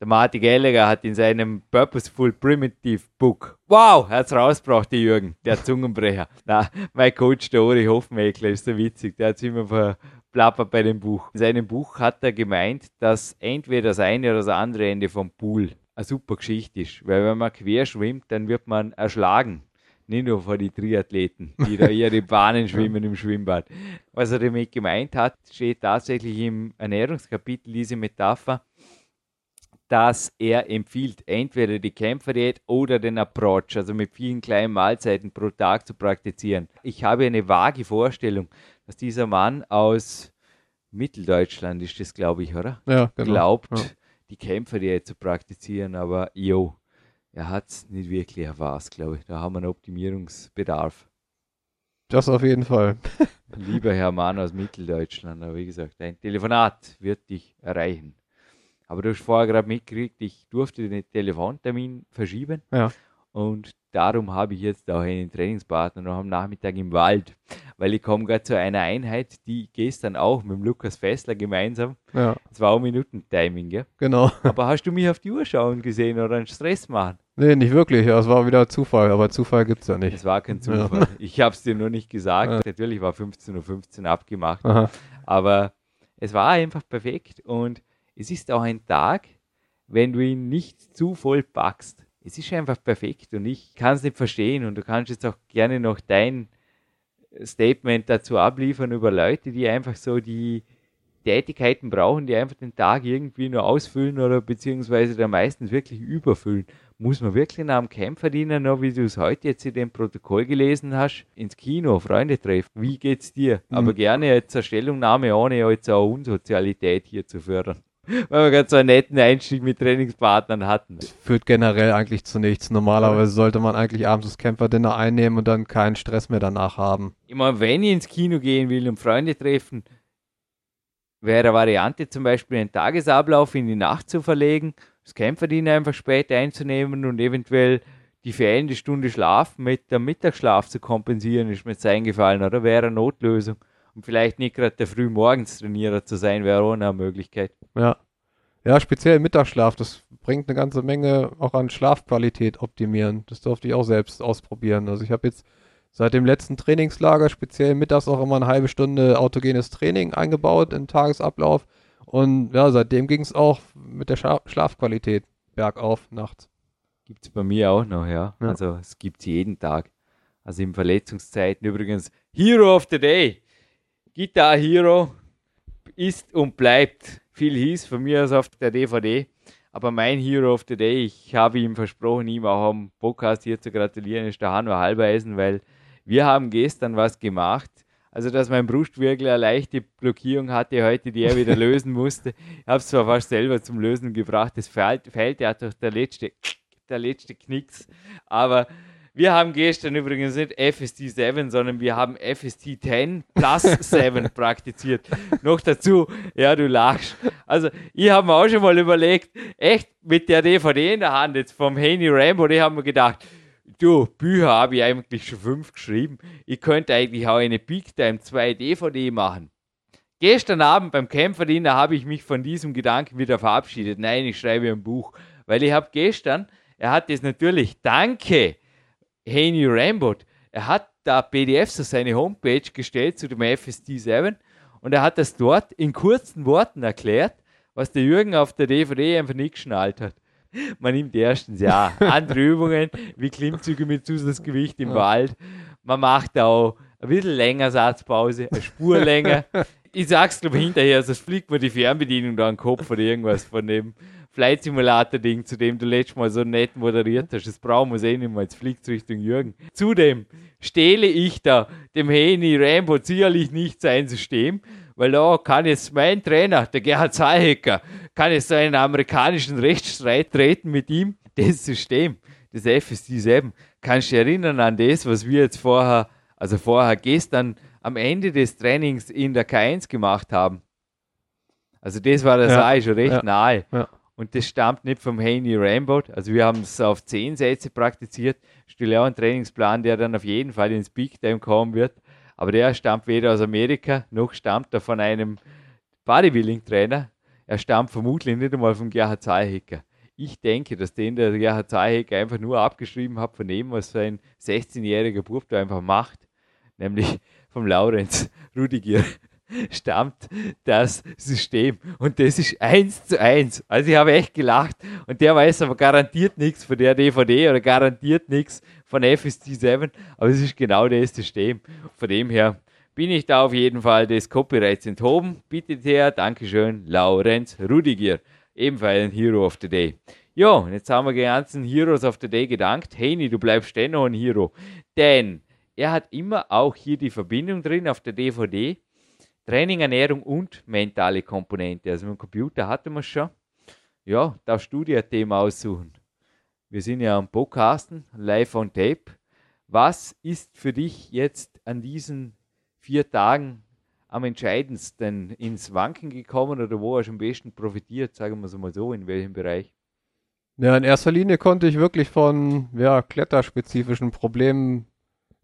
der Martin Gallagher hat in seinem Purposeful Primitive Book, wow, er hat es rausgebracht, der Jürgen, der Zungenbrecher. Na, mein Coach, der Uri Hofmeckler, ist so witzig, der hat es immer verplappert bei dem Buch. In seinem Buch hat er gemeint, dass entweder das eine oder das andere Ende vom Pool eine super Geschichte ist, weil wenn man quer schwimmt, dann wird man erschlagen. Nicht nur von den Triathleten, die da ihre Bahnen schwimmen im Schwimmbad. Was er damit gemeint hat, steht tatsächlich im Ernährungskapitel diese Metapher dass er empfiehlt, entweder die Kämpferdiät oder den Approach, also mit vielen kleinen Mahlzeiten pro Tag zu praktizieren. Ich habe eine vage Vorstellung, dass dieser Mann aus Mitteldeutschland ist das, glaube ich, oder? Ja, genau. Glaubt, ja. die Kämpferdiät zu praktizieren, aber jo, er hat es nicht wirklich erfasst, glaube ich. Da haben wir einen Optimierungsbedarf. Das auf jeden Fall. Lieber Herr Mann aus Mitteldeutschland, aber wie gesagt, ein Telefonat wird dich erreichen. Aber du hast vorher gerade mitgekriegt, ich durfte den Telefontermin verschieben. Ja. Und darum habe ich jetzt auch einen Trainingspartner noch am Nachmittag im Wald, weil ich komme gerade zu einer Einheit, die gestern auch mit dem Lukas Fessler gemeinsam, ja. zwei Minuten Timing, gell? Genau. Aber hast du mich auf die Uhr schauen gesehen oder einen Stress machen? Nee, nicht wirklich. Ja, es war wieder Zufall, aber Zufall gibt es ja nicht. Es war kein Zufall. Ja. Ich habe es dir nur nicht gesagt. Ja. Natürlich war 15.15 Uhr abgemacht, Aha. aber es war einfach perfekt und es ist auch ein Tag, wenn du ihn nicht zu voll packst. Es ist einfach perfekt und ich kann es nicht verstehen und du kannst jetzt auch gerne noch dein Statement dazu abliefern über Leute, die einfach so die Tätigkeiten brauchen, die einfach den Tag irgendwie nur ausfüllen oder beziehungsweise dann meistens wirklich überfüllen. Muss man wirklich nach dem Camp verdienen, noch wie du es heute jetzt in dem Protokoll gelesen hast, ins Kino, Freunde treffen? Wie geht's dir? Mhm. Aber gerne jetzt eine Stellungnahme, ohne jetzt auch Unsozialität hier zu fördern. Weil wir gerade so einen netten Einstieg mit Trainingspartnern hatten. Das führt generell eigentlich zu nichts. Normalerweise sollte man eigentlich abends das Kämpferdinner einnehmen und dann keinen Stress mehr danach haben. Immer wenn ich ins Kino gehen will und Freunde treffen, wäre eine Variante zum Beispiel einen Tagesablauf in die Nacht zu verlegen, das Kämpferdiener einfach später einzunehmen und eventuell die fehlende Stunde Schlaf mit dem Mittagsschlaf zu kompensieren, ist mir jetzt eingefallen, oder? Wäre eine Notlösung. Und vielleicht nicht gerade der Frühmorgens-Trainierer zu sein, wäre auch eine Möglichkeit. Ja. Ja, speziell Mittagsschlaf, das bringt eine ganze Menge auch an Schlafqualität optimieren. Das durfte ich auch selbst ausprobieren. Also ich habe jetzt seit dem letzten Trainingslager speziell mittags auch immer eine halbe Stunde autogenes Training eingebaut in den Tagesablauf. Und ja, seitdem ging es auch mit der Schla Schlafqualität bergauf nachts. Gibt es bei mir auch noch, ja. ja. Also es gibt es jeden Tag. Also in Verletzungszeiten übrigens Hero of the Day. Guitar Hero ist und bleibt viel hieß von mir aus auf der DVD. Aber mein Hero of the Day, ich habe ihm versprochen, ihm auch am Podcast hier zu gratulieren, ist der Hanno Halbeisen, weil wir haben gestern was gemacht. Also, dass mein Brustwirbel eine leichte Blockierung hatte heute, die er wieder lösen musste. Ich habe es zwar fast selber zum Lösen gebracht. Es fehlt, fehlt ja doch der letzte, der letzte Knicks. Aber wir haben gestern übrigens nicht FST 7, sondern wir haben FST 10 plus 7 praktiziert. Noch dazu, ja, du lachst. Also, ich habe mir auch schon mal überlegt, echt mit der DVD in der Hand jetzt vom Haney Rambo, die haben wir gedacht, du, Bücher habe ich eigentlich schon fünf geschrieben. Ich könnte eigentlich auch eine Big Time 2 DVD machen. Gestern Abend beim Kämpferdiener habe ich mich von diesem Gedanken wieder verabschiedet. Nein, ich schreibe ein Buch. Weil ich habe gestern, er hat es natürlich, danke, Haney Rambot, er hat da PDFs auf seine Homepage gestellt zu dem FST 7 und er hat das dort in kurzen Worten erklärt, was der Jürgen auf der DVD einfach nicht geschnallt hat. Man nimmt erstens ja andere Übungen wie Klimmzüge mit Zusatzgewicht im Wald. Man macht auch ein bisschen länger Satzpause, eine Spur länger. Ich sag's glaube hinterher, sonst fliegt mir die Fernbedienung da an den Kopf oder irgendwas von dem Flight Simulator Ding, zu dem du letztes Mal so nett moderiert hast. Das brauchen wir eh nicht mehr. Jetzt fliegt Richtung Jürgen. Zudem stehle ich da dem Heni Rambo sicherlich nicht sein System, weil da kann jetzt mein Trainer, der Gerhard Zahlhecker, kann jetzt so einen amerikanischen Rechtsstreit treten mit ihm. Das System, das FSD 7, kannst du dich erinnern an das, was wir jetzt vorher, also vorher gestern am Ende des Trainings in der K1 gemacht haben. Also das war das Ja. ja. schon recht Ja. nahe. Ja. Und das stammt nicht vom Haney Rambo. Also wir haben es auf zehn Sätze praktiziert. Stelle auch einen Trainingsplan, der dann auf jeden Fall ins Big Time kommen wird. Aber der stammt weder aus Amerika, noch stammt er von einem Bodybuilding-Trainer. Er stammt vermutlich nicht einmal von Gerhard Zahlhecker. Ich denke, dass den der Gerhard Zahlhecker einfach nur abgeschrieben hat von dem, was sein 16-jähriger Bub da einfach macht. Nämlich vom Laurenz Rudiger stammt das System. Und das ist eins zu eins. Also ich habe echt gelacht. Und der weiß aber garantiert nichts von der DVD oder garantiert nichts von FST 7. Aber es ist genau das System. Von dem her bin ich da auf jeden Fall des Copyrights enthoben. Bitte sehr, Dankeschön, Laurenz Rudiger. Ebenfalls ein Hero of the Day. Und jetzt haben wir die ganzen Heroes of the Day gedankt. Heini, du bleibst dennoch ein Hero. Denn er hat immer auch hier die Verbindung drin auf der DVD. Training, Ernährung und mentale Komponente. Also mit dem Computer hatten wir es schon. Ja, darfst du dir ein Thema aussuchen. Wir sind ja am Podcasten, live on tape. Was ist für dich jetzt an diesen vier Tagen am entscheidendsten ins Wanken gekommen oder wo hast du am besten profitiert? Sagen wir es mal so, in welchem Bereich? Ja, in erster Linie konnte ich wirklich von ja, kletterspezifischen Problemen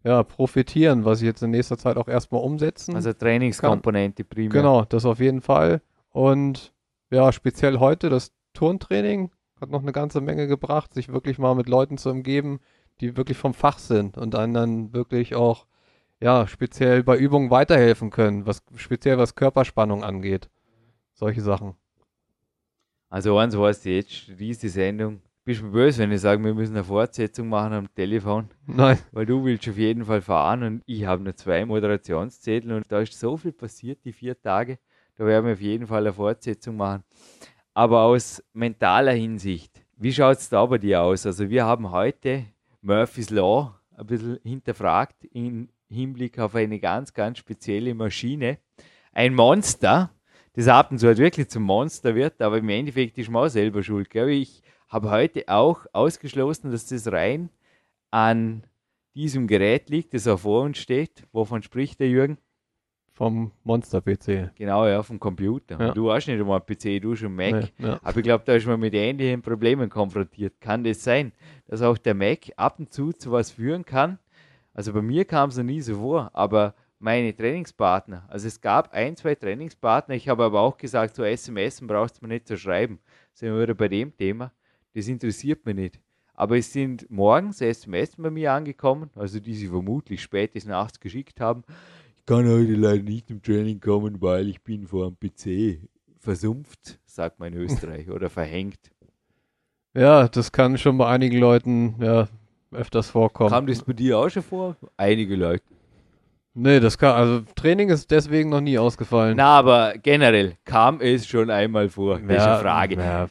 ja, profitieren, was ich jetzt in nächster Zeit auch erstmal umsetzen. Also Trainingskomponente primär. Genau, das auf jeden Fall. Und ja, speziell heute das Turntraining hat noch eine ganze Menge gebracht, sich wirklich mal mit Leuten zu umgeben, die wirklich vom Fach sind und einen dann wirklich auch ja, speziell bei Übungen weiterhelfen können, was speziell was Körperspannung angeht. Solche Sachen. Also eins weißt du jetzt, diese Sendung. Bist du mir böse, wenn ich sage, wir müssen eine Fortsetzung machen am Telefon? Nein. Weil du willst auf jeden Fall fahren und ich habe nur zwei Moderationszettel und da ist so viel passiert, die vier Tage. Da werden wir auf jeden Fall eine Fortsetzung machen. Aber aus mentaler Hinsicht, wie schaut es da bei dir aus? Also wir haben heute Murphy's Law ein bisschen hinterfragt im Hinblick auf eine ganz, ganz spezielle Maschine. Ein Monster, das ab und zu halt wirklich zum Monster wird, aber im Endeffekt ist man auch selber schuld. Glaube ich, habe heute auch ausgeschlossen, dass das rein an diesem Gerät liegt, das auch vor uns steht. Wovon spricht der Jürgen? Vom Monster-PC. Genau, ja, vom Computer. Ja. Du hast nicht einmal einen PC, du hast einen Mac. Nee, ja. Aber ich glaube, da ist man mit ähnlichen Problemen konfrontiert. Kann das sein, dass auch der Mac ab und zu zu was führen kann? Also bei mir kam es noch nie so vor, aber meine Trainingspartner, also es gab ein, zwei Trainingspartner, ich habe aber auch gesagt, so SMS brauchst du mir nicht zu schreiben. Sind wir wieder bei dem Thema, das interessiert mich nicht. Aber es sind morgens SMS bei mir angekommen, also die sie vermutlich spätestens nachts geschickt haben. Ich kann heute leider nicht zum Training kommen, weil ich bin vor dem PC versumpft, sagt man in Österreich, oder verhängt. Ja, das kann schon bei einigen Leuten ja öfters vorkommen. Kam das bei dir auch schon vor? Einige Leute. Nee, das kann, also Training ist deswegen noch nie ausgefallen. Na, aber generell kam es schon einmal vor. Welche Frage? Ja,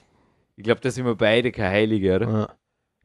Ich glaube, da sind wir beide kein Heilige, oder? ja.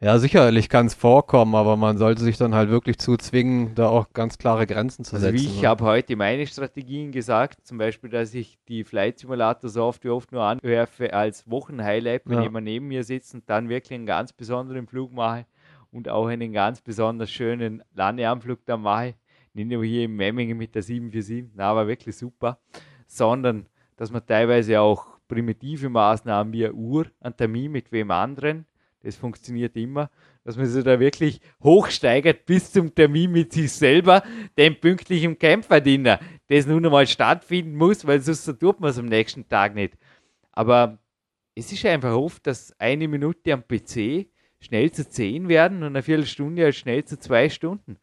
ja sicherlich kann es vorkommen, aber man sollte sich dann halt wirklich zuzwingen, da auch ganz klare Grenzen zu Also setzen. wie ich ne? habe heute meine Strategien gesagt, zum Beispiel, dass ich die Flight Simulator Software oft nur anwerfe als Wochenhighlight, wenn Ja. jemand neben mir sitzt und dann wirklich einen ganz besonderen Flug mache und auch einen ganz besonders schönen Landeanflug dann mache. Nicht nur hier im Memmingen mit der 747, na, war wirklich super, sondern dass man teilweise auch primitive Maßnahmen wie eine Uhr, ein Termin mit wem anderen, das funktioniert immer, dass man sich da wirklich hochsteigert bis zum Termin mit sich selber, dem pünktlichen Kämpferdiener, das nun einmal stattfinden muss, weil sonst so tut man es am nächsten Tag nicht. Aber es ist einfach oft, dass eine Minute am PC schnell zu zehn werden und eine Viertelstunde als schnell zu zwei Stunden.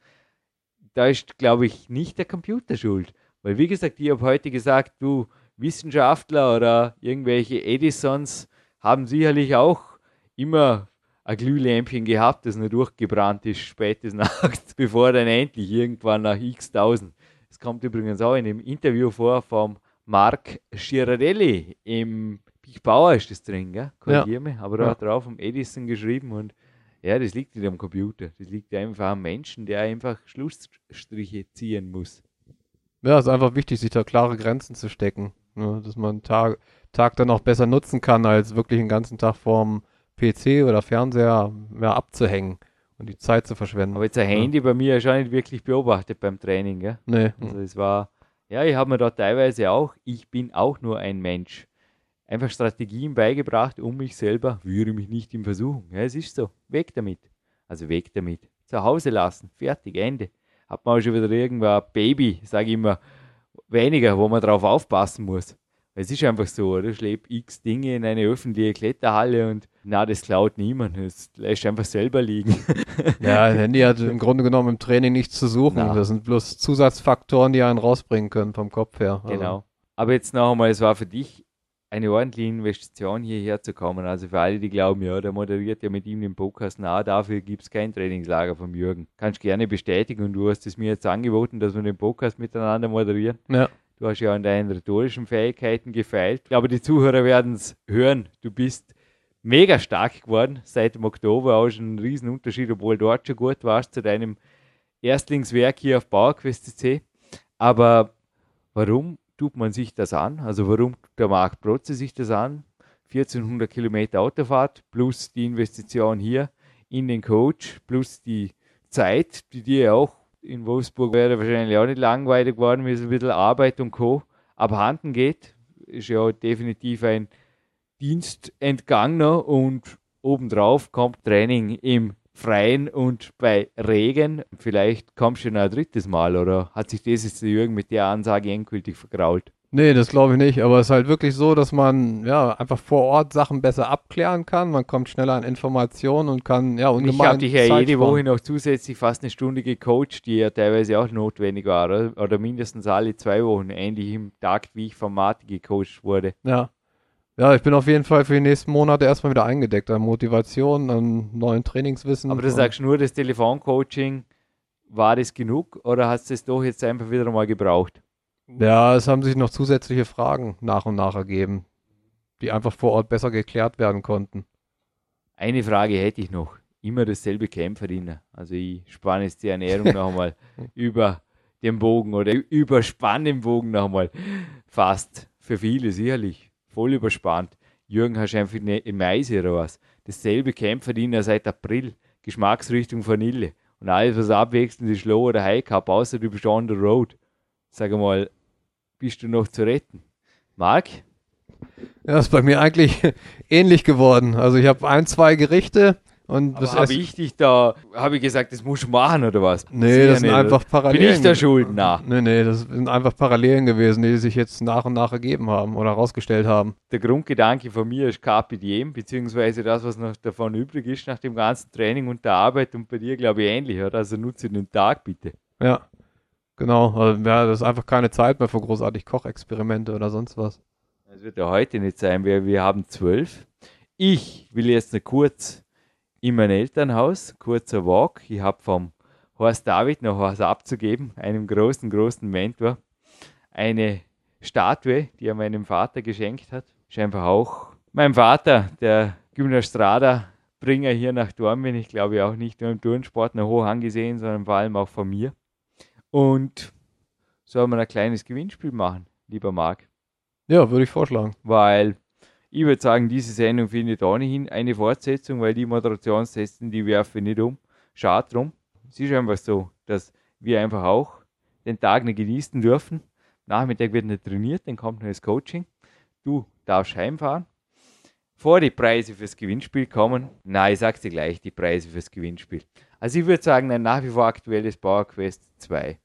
Da ist, glaube ich, nicht der Computer schuld. Weil, wie gesagt, ich habe heute gesagt, du Wissenschaftler oder irgendwelche Edisons haben sicherlich auch immer ein Glühlämpchen gehabt, das nur durchgebrannt ist, spätestens nachts, bevor dann endlich irgendwann nach x tausend. Es kommt übrigens auch in dem Interview vor vom Mark Girardelli im Big Bauer ist das drin, gell? Korrigier mich, aber da Ja. hat drauf um Edison geschrieben und ja, das liegt nicht am Computer. Das liegt einfach am Menschen, der einfach Schlussstriche ziehen muss. Ja, es ist einfach wichtig, sich da klare Grenzen zu stecken. Ne? Dass man Tag, Tag dann auch besser nutzen kann, als wirklich den ganzen Tag vorm PC oder Fernseher ja, abzuhängen und die Zeit zu verschwenden. Aber jetzt ein Handy bei mir ist auch nicht wirklich beobachtet beim Training, gell? Nee. Also es war, ja, ich habe mir da teilweise auch, ich bin auch nur ein Mensch, einfach Strategien beigebracht, um mich selber, würde mich nicht in Versuchung. Ja, es ist so, weg damit. Also weg damit. Zu Hause lassen, fertig, Ende. Hat man auch schon wieder irgendwann ein Baby, sage ich immer, weniger, wo man drauf aufpassen muss. Es ist einfach so, oder? Schlepp x Dinge in eine öffentliche Kletterhalle und na, das klaut niemand. Das lässt einfach selber liegen. Ja, ein Handy hat im Grunde genommen im Training nichts zu suchen. Na. Das sind bloß Zusatzfaktoren, die einen rausbringen können vom Kopf her. Also, Genau. Aber jetzt noch einmal, es war für dich eine ordentliche Investition, hierher zu kommen. Also für alle, die glauben, ja, der moderiert ja mit ihm den Podcast, na, dafür gibt es kein Trainingslager vom Jürgen. Kannst gerne bestätigen und du hast es mir jetzt angeboten, dass wir den Podcast miteinander moderieren. Ja. Du hast ja an deinen rhetorischen Fähigkeiten gefeilt. Ich glaube, die Zuhörer werden es hören. Du bist mega stark geworden seit dem Oktober. Auch schon ein Riesenunterschied, obwohl dort schon gut warst zu deinem Erstlingswerk hier auf Bauerquest CC. Aber warum tut man sich das an? Also warum tut der Marc Protze sich das an? 1400 Kilometer Autofahrt plus die Investition hier in den Coach plus die Zeit, die dir auch in Wolfsburg wäre wahrscheinlich auch nicht langweilig geworden, wie es ein bisschen Arbeit und Co. abhanden geht. Ist ja definitiv ein Dienstentgangener und obendrauf kommt Training im Freien und bei Regen. Vielleicht kommst du noch ein drittes Mal oder hat sich das jetzt der Jürgen mit der Ansage endgültig vergrault? Nee, das glaube ich nicht. Aber es ist halt wirklich so, dass man ja einfach vor Ort Sachen besser abklären kann. Man kommt schneller an Informationen und kann ja Und ich ungemein habe dich ja Zeit jede sparen. Woche noch zusätzlich fast eine Stunde gecoacht, die ja teilweise auch notwendig war, oder, oder mindestens alle zwei Wochen, ähnlich im Takt, wie ich von Martin gecoacht wurde. Ja. Ja, ich bin auf jeden Fall für die nächsten Monate erstmal wieder eingedeckt an Motivation, an neuen Trainingswissen. Aber du sagst nur, das Telefoncoaching, war das genug oder hast du es doch jetzt einfach wieder mal gebraucht? Ja, es haben sich noch zusätzliche Fragen nach und nach ergeben, die einfach vor Ort besser geklärt werden konnten. Eine Frage hätte ich noch. Immer dasselbe Kämpferdiener. Also ich spanne jetzt die Ernährung noch einmal über den Bogen oder überspanne den Bogen noch einmal. Fast. Für viele sicherlich. Voll überspannt. Jürgen, hast einfach eine Meise oder was? Dasselbe Kämpferdiener seit April. Geschmacksrichtung Vanille. Und alles, was abwechselnd ist, Low oder High Cup, außer du bist on the road. Sag mal, bist du noch zu retten? Marc? Ja, ist bei mir eigentlich ähnlich geworden. Also ich habe ein, zwei Gerichte und das habe ich dich da, habe ich gesagt, das musst du machen oder was? Nee, Sicher das sind nicht, einfach? Parallelen. Bin ich der Schuld? Na, Nee, nee, das sind einfach Parallelen gewesen, die sich jetzt nach und nach ergeben haben oder herausgestellt haben. der Grundgedanke von mir ist Carpe Diem, beziehungsweise das, was noch davon übrig ist nach dem ganzen Training und der Arbeit und bei dir, glaube ich, ähnlich, oder? Also nutze den Tag bitte. Ja, genau. Also, ja, das ist einfach keine Zeit mehr für großartig Kochexperimente oder sonst was. Das wird ja heute nicht sein, wir, wir haben zwölf. Ich will jetzt noch kurz in mein Elternhaus, kurzer Walk. Ich habe vom Horst David noch was abzugeben, einem großen, großen Mentor. Eine Statue, die er meinem Vater geschenkt hat. Ist einfach auch mein Vater, der Gymnastrada Bringer hier nach Dornbirn. Ich glaube auch nicht nur im Turnsport noch hoch angesehen, sondern vor allem auch von mir. Und sollen wir ein kleines Gewinnspiel machen, lieber Marc? Ja, würde ich vorschlagen. Weil ich würde sagen, diese Sendung findet ohnehin eine Fortsetzung, weil die Moderationstesten, die werfen nicht um. Schade drum. Es ist einfach so, dass wir einfach auch den Tag nicht genießen dürfen. Nachmittag wird nicht trainiert, dann kommt noch das Coaching. Du darfst heimfahren. Vor die Preise fürs Gewinnspiel kommen. Nein, ich sag's dir gleich, die Preise fürs Gewinnspiel. Also ich würde sagen, ein nach wie vor aktuelles Power Quest 2.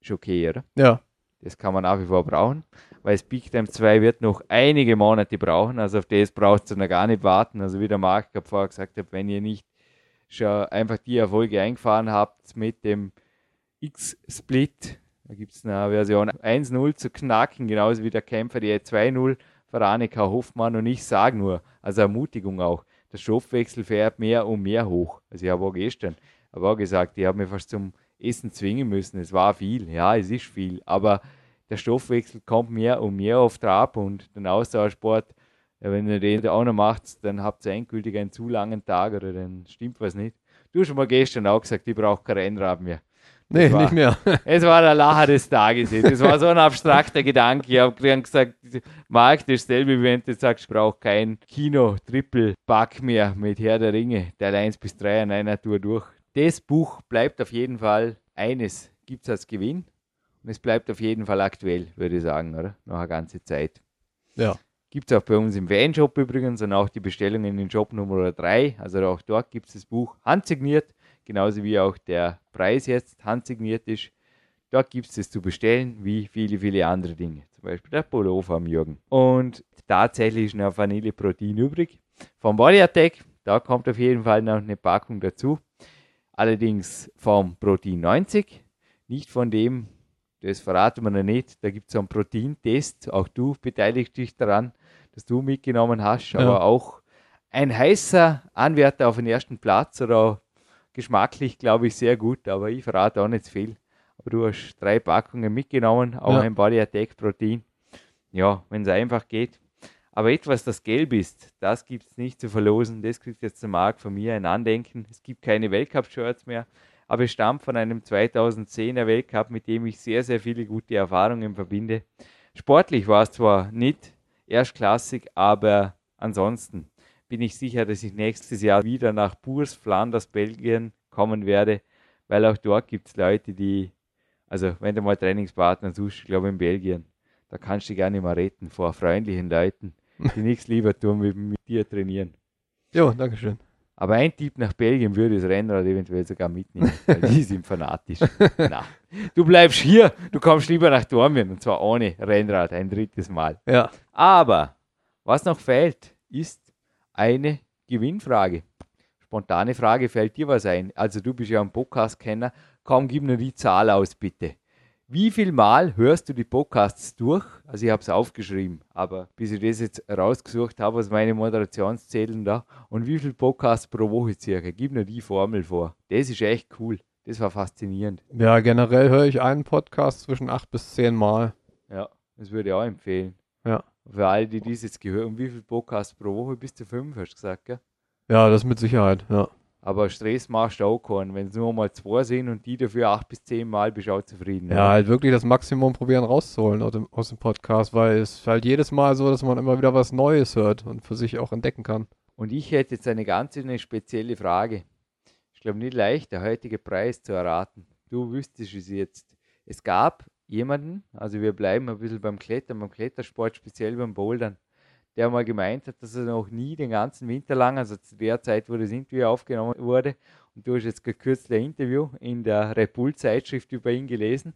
Ist okay, oder? Ja. Das kann man nach wie vor brauchen, weil das Big Time 2 wird noch einige Monate brauchen. Also auf das braucht ihr noch gar nicht warten. Also wie der Marc vorher gesagt hat, wenn ihr nicht schon einfach die Erfolge eingefahren habt mit dem X-Split, da gibt es eine Version 1.0 zu knacken, genauso wie der Kämpfer die 2.0 für Annika Hoffmann. Und ich sage nur, also Ermutigung auch, der Stoffwechsel fährt mehr und mehr hoch. Also ich habe auch gestern aber auch gesagt, ich habe mir fast zum Essen zwingen müssen. Es war viel, ja, es ist viel, aber der Stoffwechsel kommt mehr und mehr auf Trab und den Ausdauersport, wenn ihr den auch noch macht, dann habt ihr endgültig einen zu langen Tag oder dann stimmt was nicht. Du hast schon mal gestern auch gesagt, ich brauche kein Rennrad mehr. Nee, war, nicht mehr. es war der Lacher des Tages. Das war so ein abstrakter Gedanke. Ich habe gesagt, Marc, das selbe, wenn du sagst, ich brauche kein Kino-Triple-Pack mehr mit Herr der Ringe, Teil 1 bis 3 an einer Tour durch. Das Buch bleibt auf jeden Fall eines, gibt es als Gewinn. Und es bleibt auf jeden Fall aktuell, würde ich sagen, oder? Noch eine ganze Zeit. Ja. Gibt es auch bei uns im Fanshop übrigens und auch die Bestellung in den Shop Nummer 3. Also auch dort gibt es das Buch handsigniert genauso wie auch der Preis jetzt handsigniert ist. Dort gibt es es zu bestellen, wie viele, viele andere Dinge. Zum Beispiel der Pullover vom Jürgen. Und tatsächlich ist noch Vanilleprotein übrig. Vom Body Attack, da kommt auf jeden Fall noch eine Packung dazu. Allerdings vom Protein 90, nicht von dem, das verraten wir noch nicht. Da gibt es einen Proteintest. Auch du beteiligst dich daran, dass du mitgenommen hast. Ja. Aber auch ein heißer Anwärter auf den ersten Platz oder geschmacklich, glaube ich, sehr gut, aber ich verrate auch nicht viel. Aber du hast drei Packungen mitgenommen, auch ja. ein Body Attack Protein. Ja, wenn es einfach geht. Aber etwas, das gelb ist, das gibt es nicht zu verlosen. Das kriegt jetzt der Marc von mir ein Andenken. Es gibt keine Weltcup-Shirts mehr, aber es stammt von einem 2010er Weltcup, mit dem ich sehr, sehr viele gute Erfahrungen verbinde. Sportlich war es zwar nicht erstklassig, aber ansonsten bin ich sicher, dass ich nächstes Jahr wieder nach Bours, Flanders, Belgien kommen werde, weil auch dort gibt es Leute, die, also wenn du mal Trainingspartner suchst, ich glaube in Belgien, da kannst du dich gerne mal retten vor freundlichen Leuten, die nichts lieber tun, mit, mit dir trainieren. Jo, danke schön. Aber ein Tipp nach Belgien würde das Rennrad eventuell sogar mitnehmen, weil die sind fanatisch. Na, du bleibst hier, du kommst lieber nach Dormien und zwar ohne Rennrad ein drittes Mal. Ja. Aber was noch fehlt, ist eine Gewinnfrage. Spontane Frage, fällt dir was ein? Also du bist ja ein Podcast-Kenner. Komm, gib mir die Zahl aus, bitte. Wie viel Mal hörst du die Podcasts durch? Also ich habe es aufgeschrieben, aber bis ich das jetzt rausgesucht habe, was meine Moderationszählen da. Und wie viel Podcasts pro Woche circa? Gib mir die Formel vor. Das ist echt cool. Das war faszinierend. Ja, generell höre ich einen Podcast zwischen acht bis zehn Mal. Ja, das würde ich auch empfehlen. Ja. Für alle, die dies jetzt gehört, um wie viel Podcasts pro Woche? Bis zu fünf, hast du gesagt, gell? Ja, das mit Sicherheit, ja. Aber Stress machst du auch keinen. Wenn es nur mal zwei sind und die dafür acht bis zehn Mal, bist du auch zufrieden. Ja, halt wirklich das Maximum probieren rauszuholen aus dem, aus dem Podcast, weil es halt jedes Mal so, dass man immer wieder was Neues hört und für sich auch entdecken kann. Und ich hätte jetzt eine ganz eine spezielle Frage. Ich glaube nicht leicht, der heutige Preis zu erraten. Du wüsstest es jetzt. Es gab jemanden, also wir bleiben ein bisschen beim Klettern, beim Klettersport, speziell beim Bouldern, der mal gemeint hat, dass er noch nie den ganzen Winter lang, also zu der Zeit, wo das Interview aufgenommen wurde, und du hast jetzt kürzlich ein Interview in der Repul-Zeitschrift über ihn gelesen.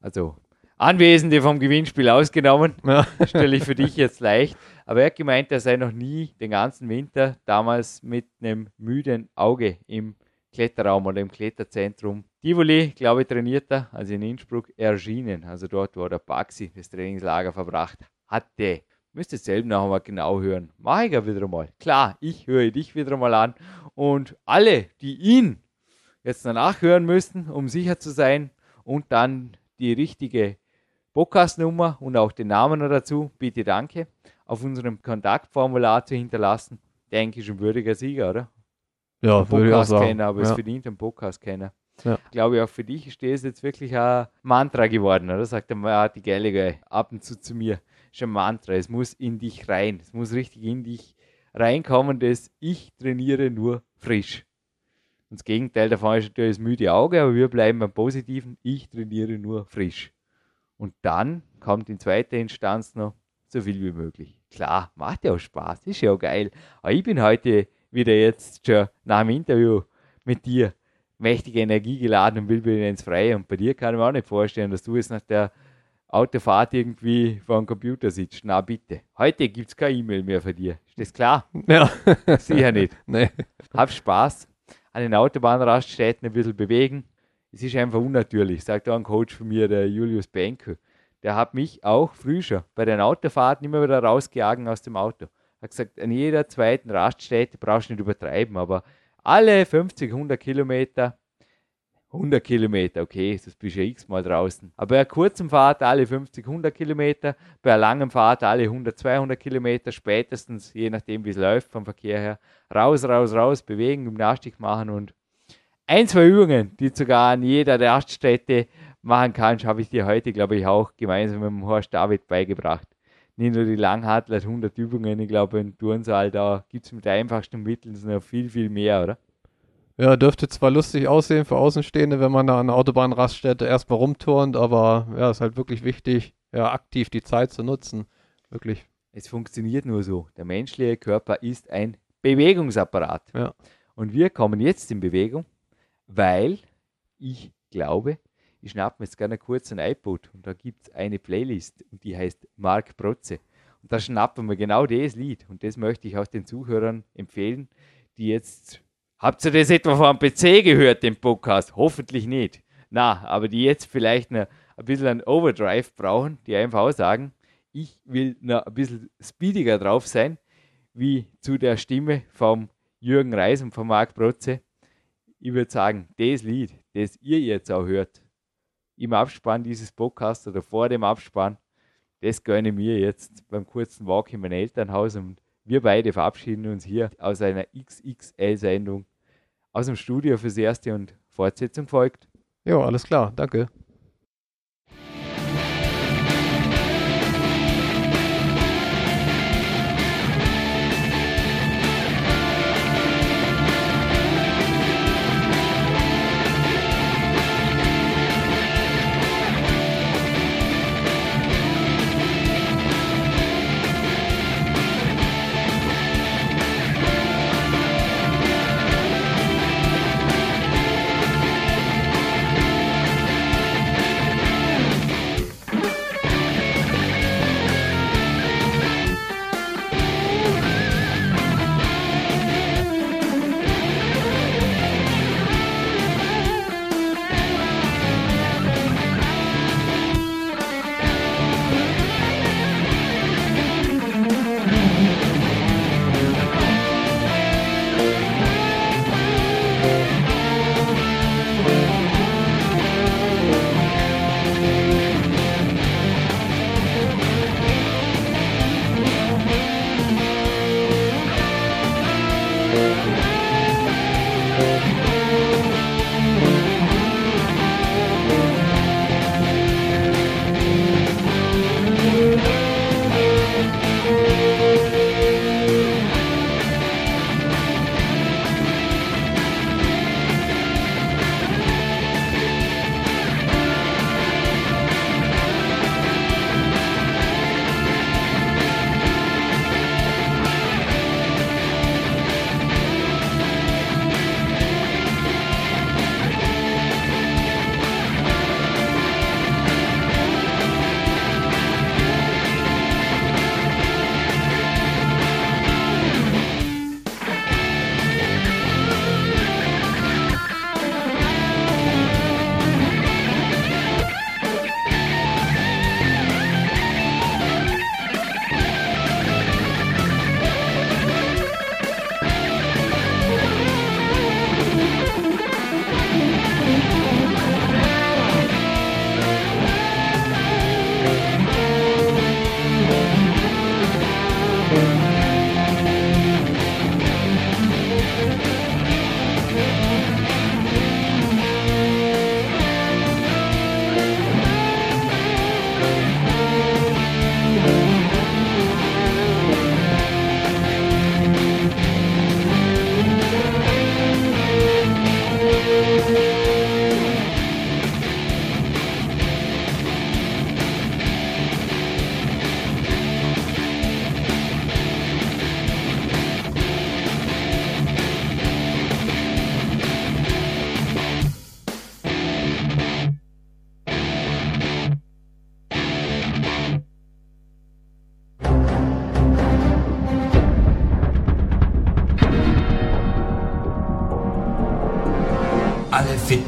Also Anwesende vom Gewinnspiel ausgenommen, ja. stelle ich für dich jetzt leicht. Aber er hat gemeint, er sei noch nie den ganzen Winter damals mit einem müden Auge im Kletterraum oder im Kletterzentrum Tivoli, glaube ich, trainiert er, also in Innsbruck, erschienen. Also dort, wo der Baxi das Trainingslager verbracht hatte. Müsst ihr selber noch einmal genau hören. Mach ich ja wieder mal. Klar, ich höre dich wieder mal an. Und alle, die ihn jetzt danach hören müssen, um sicher zu sein und dann die richtige Podcast-Nummer und auch den Namen dazu, bitte danke, auf unserem Kontaktformular zu hinterlassen. Denke ich, ein würdiger Sieger, oder? Ja, würde ich auch sagen. Aber ja. es verdient einen Podcast-Kenner. Ja. Ich glaube, auch für dich ist das jetzt wirklich ein Mantra geworden, oder? Sagt der Martin Gallagher ab und zu zu mir. Ein Mantra. Es muss in dich rein. Es muss richtig in dich reinkommen, dass ich trainiere nur frisch. Und das Gegenteil davon ist natürlich das müde Auge, aber wir bleiben beim Positiven. Ich trainiere nur frisch. Und dann kommt in zweiter Instanz noch so viel wie möglich. Klar, macht ja auch Spaß, ist ja auch geil. Aber ich bin heute wieder jetzt schon nach dem Interview mit dir mächtige Energie geladen und will wieder ins Freie. Und bei dir kann ich mir auch nicht vorstellen, dass du jetzt nach der Autofahrt irgendwie vor dem Computer sitzt. Na bitte. Heute gibt es keine E-Mail mehr von dir. Ist das klar? Ja. Sicher nicht. nee. Hab Spaß. An den Autobahnraststätten ein bisschen bewegen. Es ist einfach unnatürlich, sagt auch ein Coach von mir, der Julius Benke. Der hat mich auch früh schon bei den Autofahrten immer wieder rausgejagen aus dem Auto. Hat gesagt, an jeder zweiten Raststätte brauchst du nicht übertreiben, aber alle 50, 100 Kilometer 100 Kilometer, okay, das bist ja x-mal draußen. Aber bei einer kurzen Fahrt alle 50, 100 Kilometer, bei einer langen Fahrt alle 100, 200 Kilometer, spätestens, je nachdem wie es läuft vom Verkehr her, raus, raus, raus, bewegen, Gymnastik machen und ein, zwei Übungen, die sogar an jeder Raststätte machen kannst, habe ich dir heute, glaube ich, auch gemeinsam mit dem Horst David beigebracht. Nicht nur die Langhartler, 100 Übungen, ich glaube, im Turnsaal, da gibt es mit einfachsten Mitteln noch viel, viel mehr, oder? Ja, dürfte zwar lustig aussehen für Außenstehende, wenn man da an der Autobahnraststätte erstmal rumturnt, aber ja, ist halt wirklich wichtig, ja, aktiv die Zeit zu nutzen. Wirklich. Es funktioniert nur so. Der menschliche Körper ist ein Bewegungsapparat. Ja. Und wir kommen jetzt in Bewegung, weil ich glaube, ich schnappe mir jetzt gerne kurz ein iPod und da gibt es eine Playlist und die heißt Mark Protze. Und da schnappen wir genau das Lied und das möchte ich auch den Zuhörern empfehlen, die jetzt Habt ihr das etwa vom PC gehört, den Podcast? Hoffentlich nicht. Na, aber die jetzt vielleicht noch ein bisschen einen Overdrive brauchen, die einfach auch sagen, ich will noch ein bisschen speediger drauf sein, wie zu der Stimme vom Jürgen Reis und von Marc Protze. Ich würde sagen, das Lied, das ihr jetzt auch hört, im Abspann dieses Podcasts oder vor dem Abspann, das gönne mir jetzt beim kurzen Walk in mein Elternhaus und wir beide verabschieden uns hier aus einer XXL-Sendung aus dem Studio fürs Erste und Fortsetzung folgt. Ja, alles klar, danke.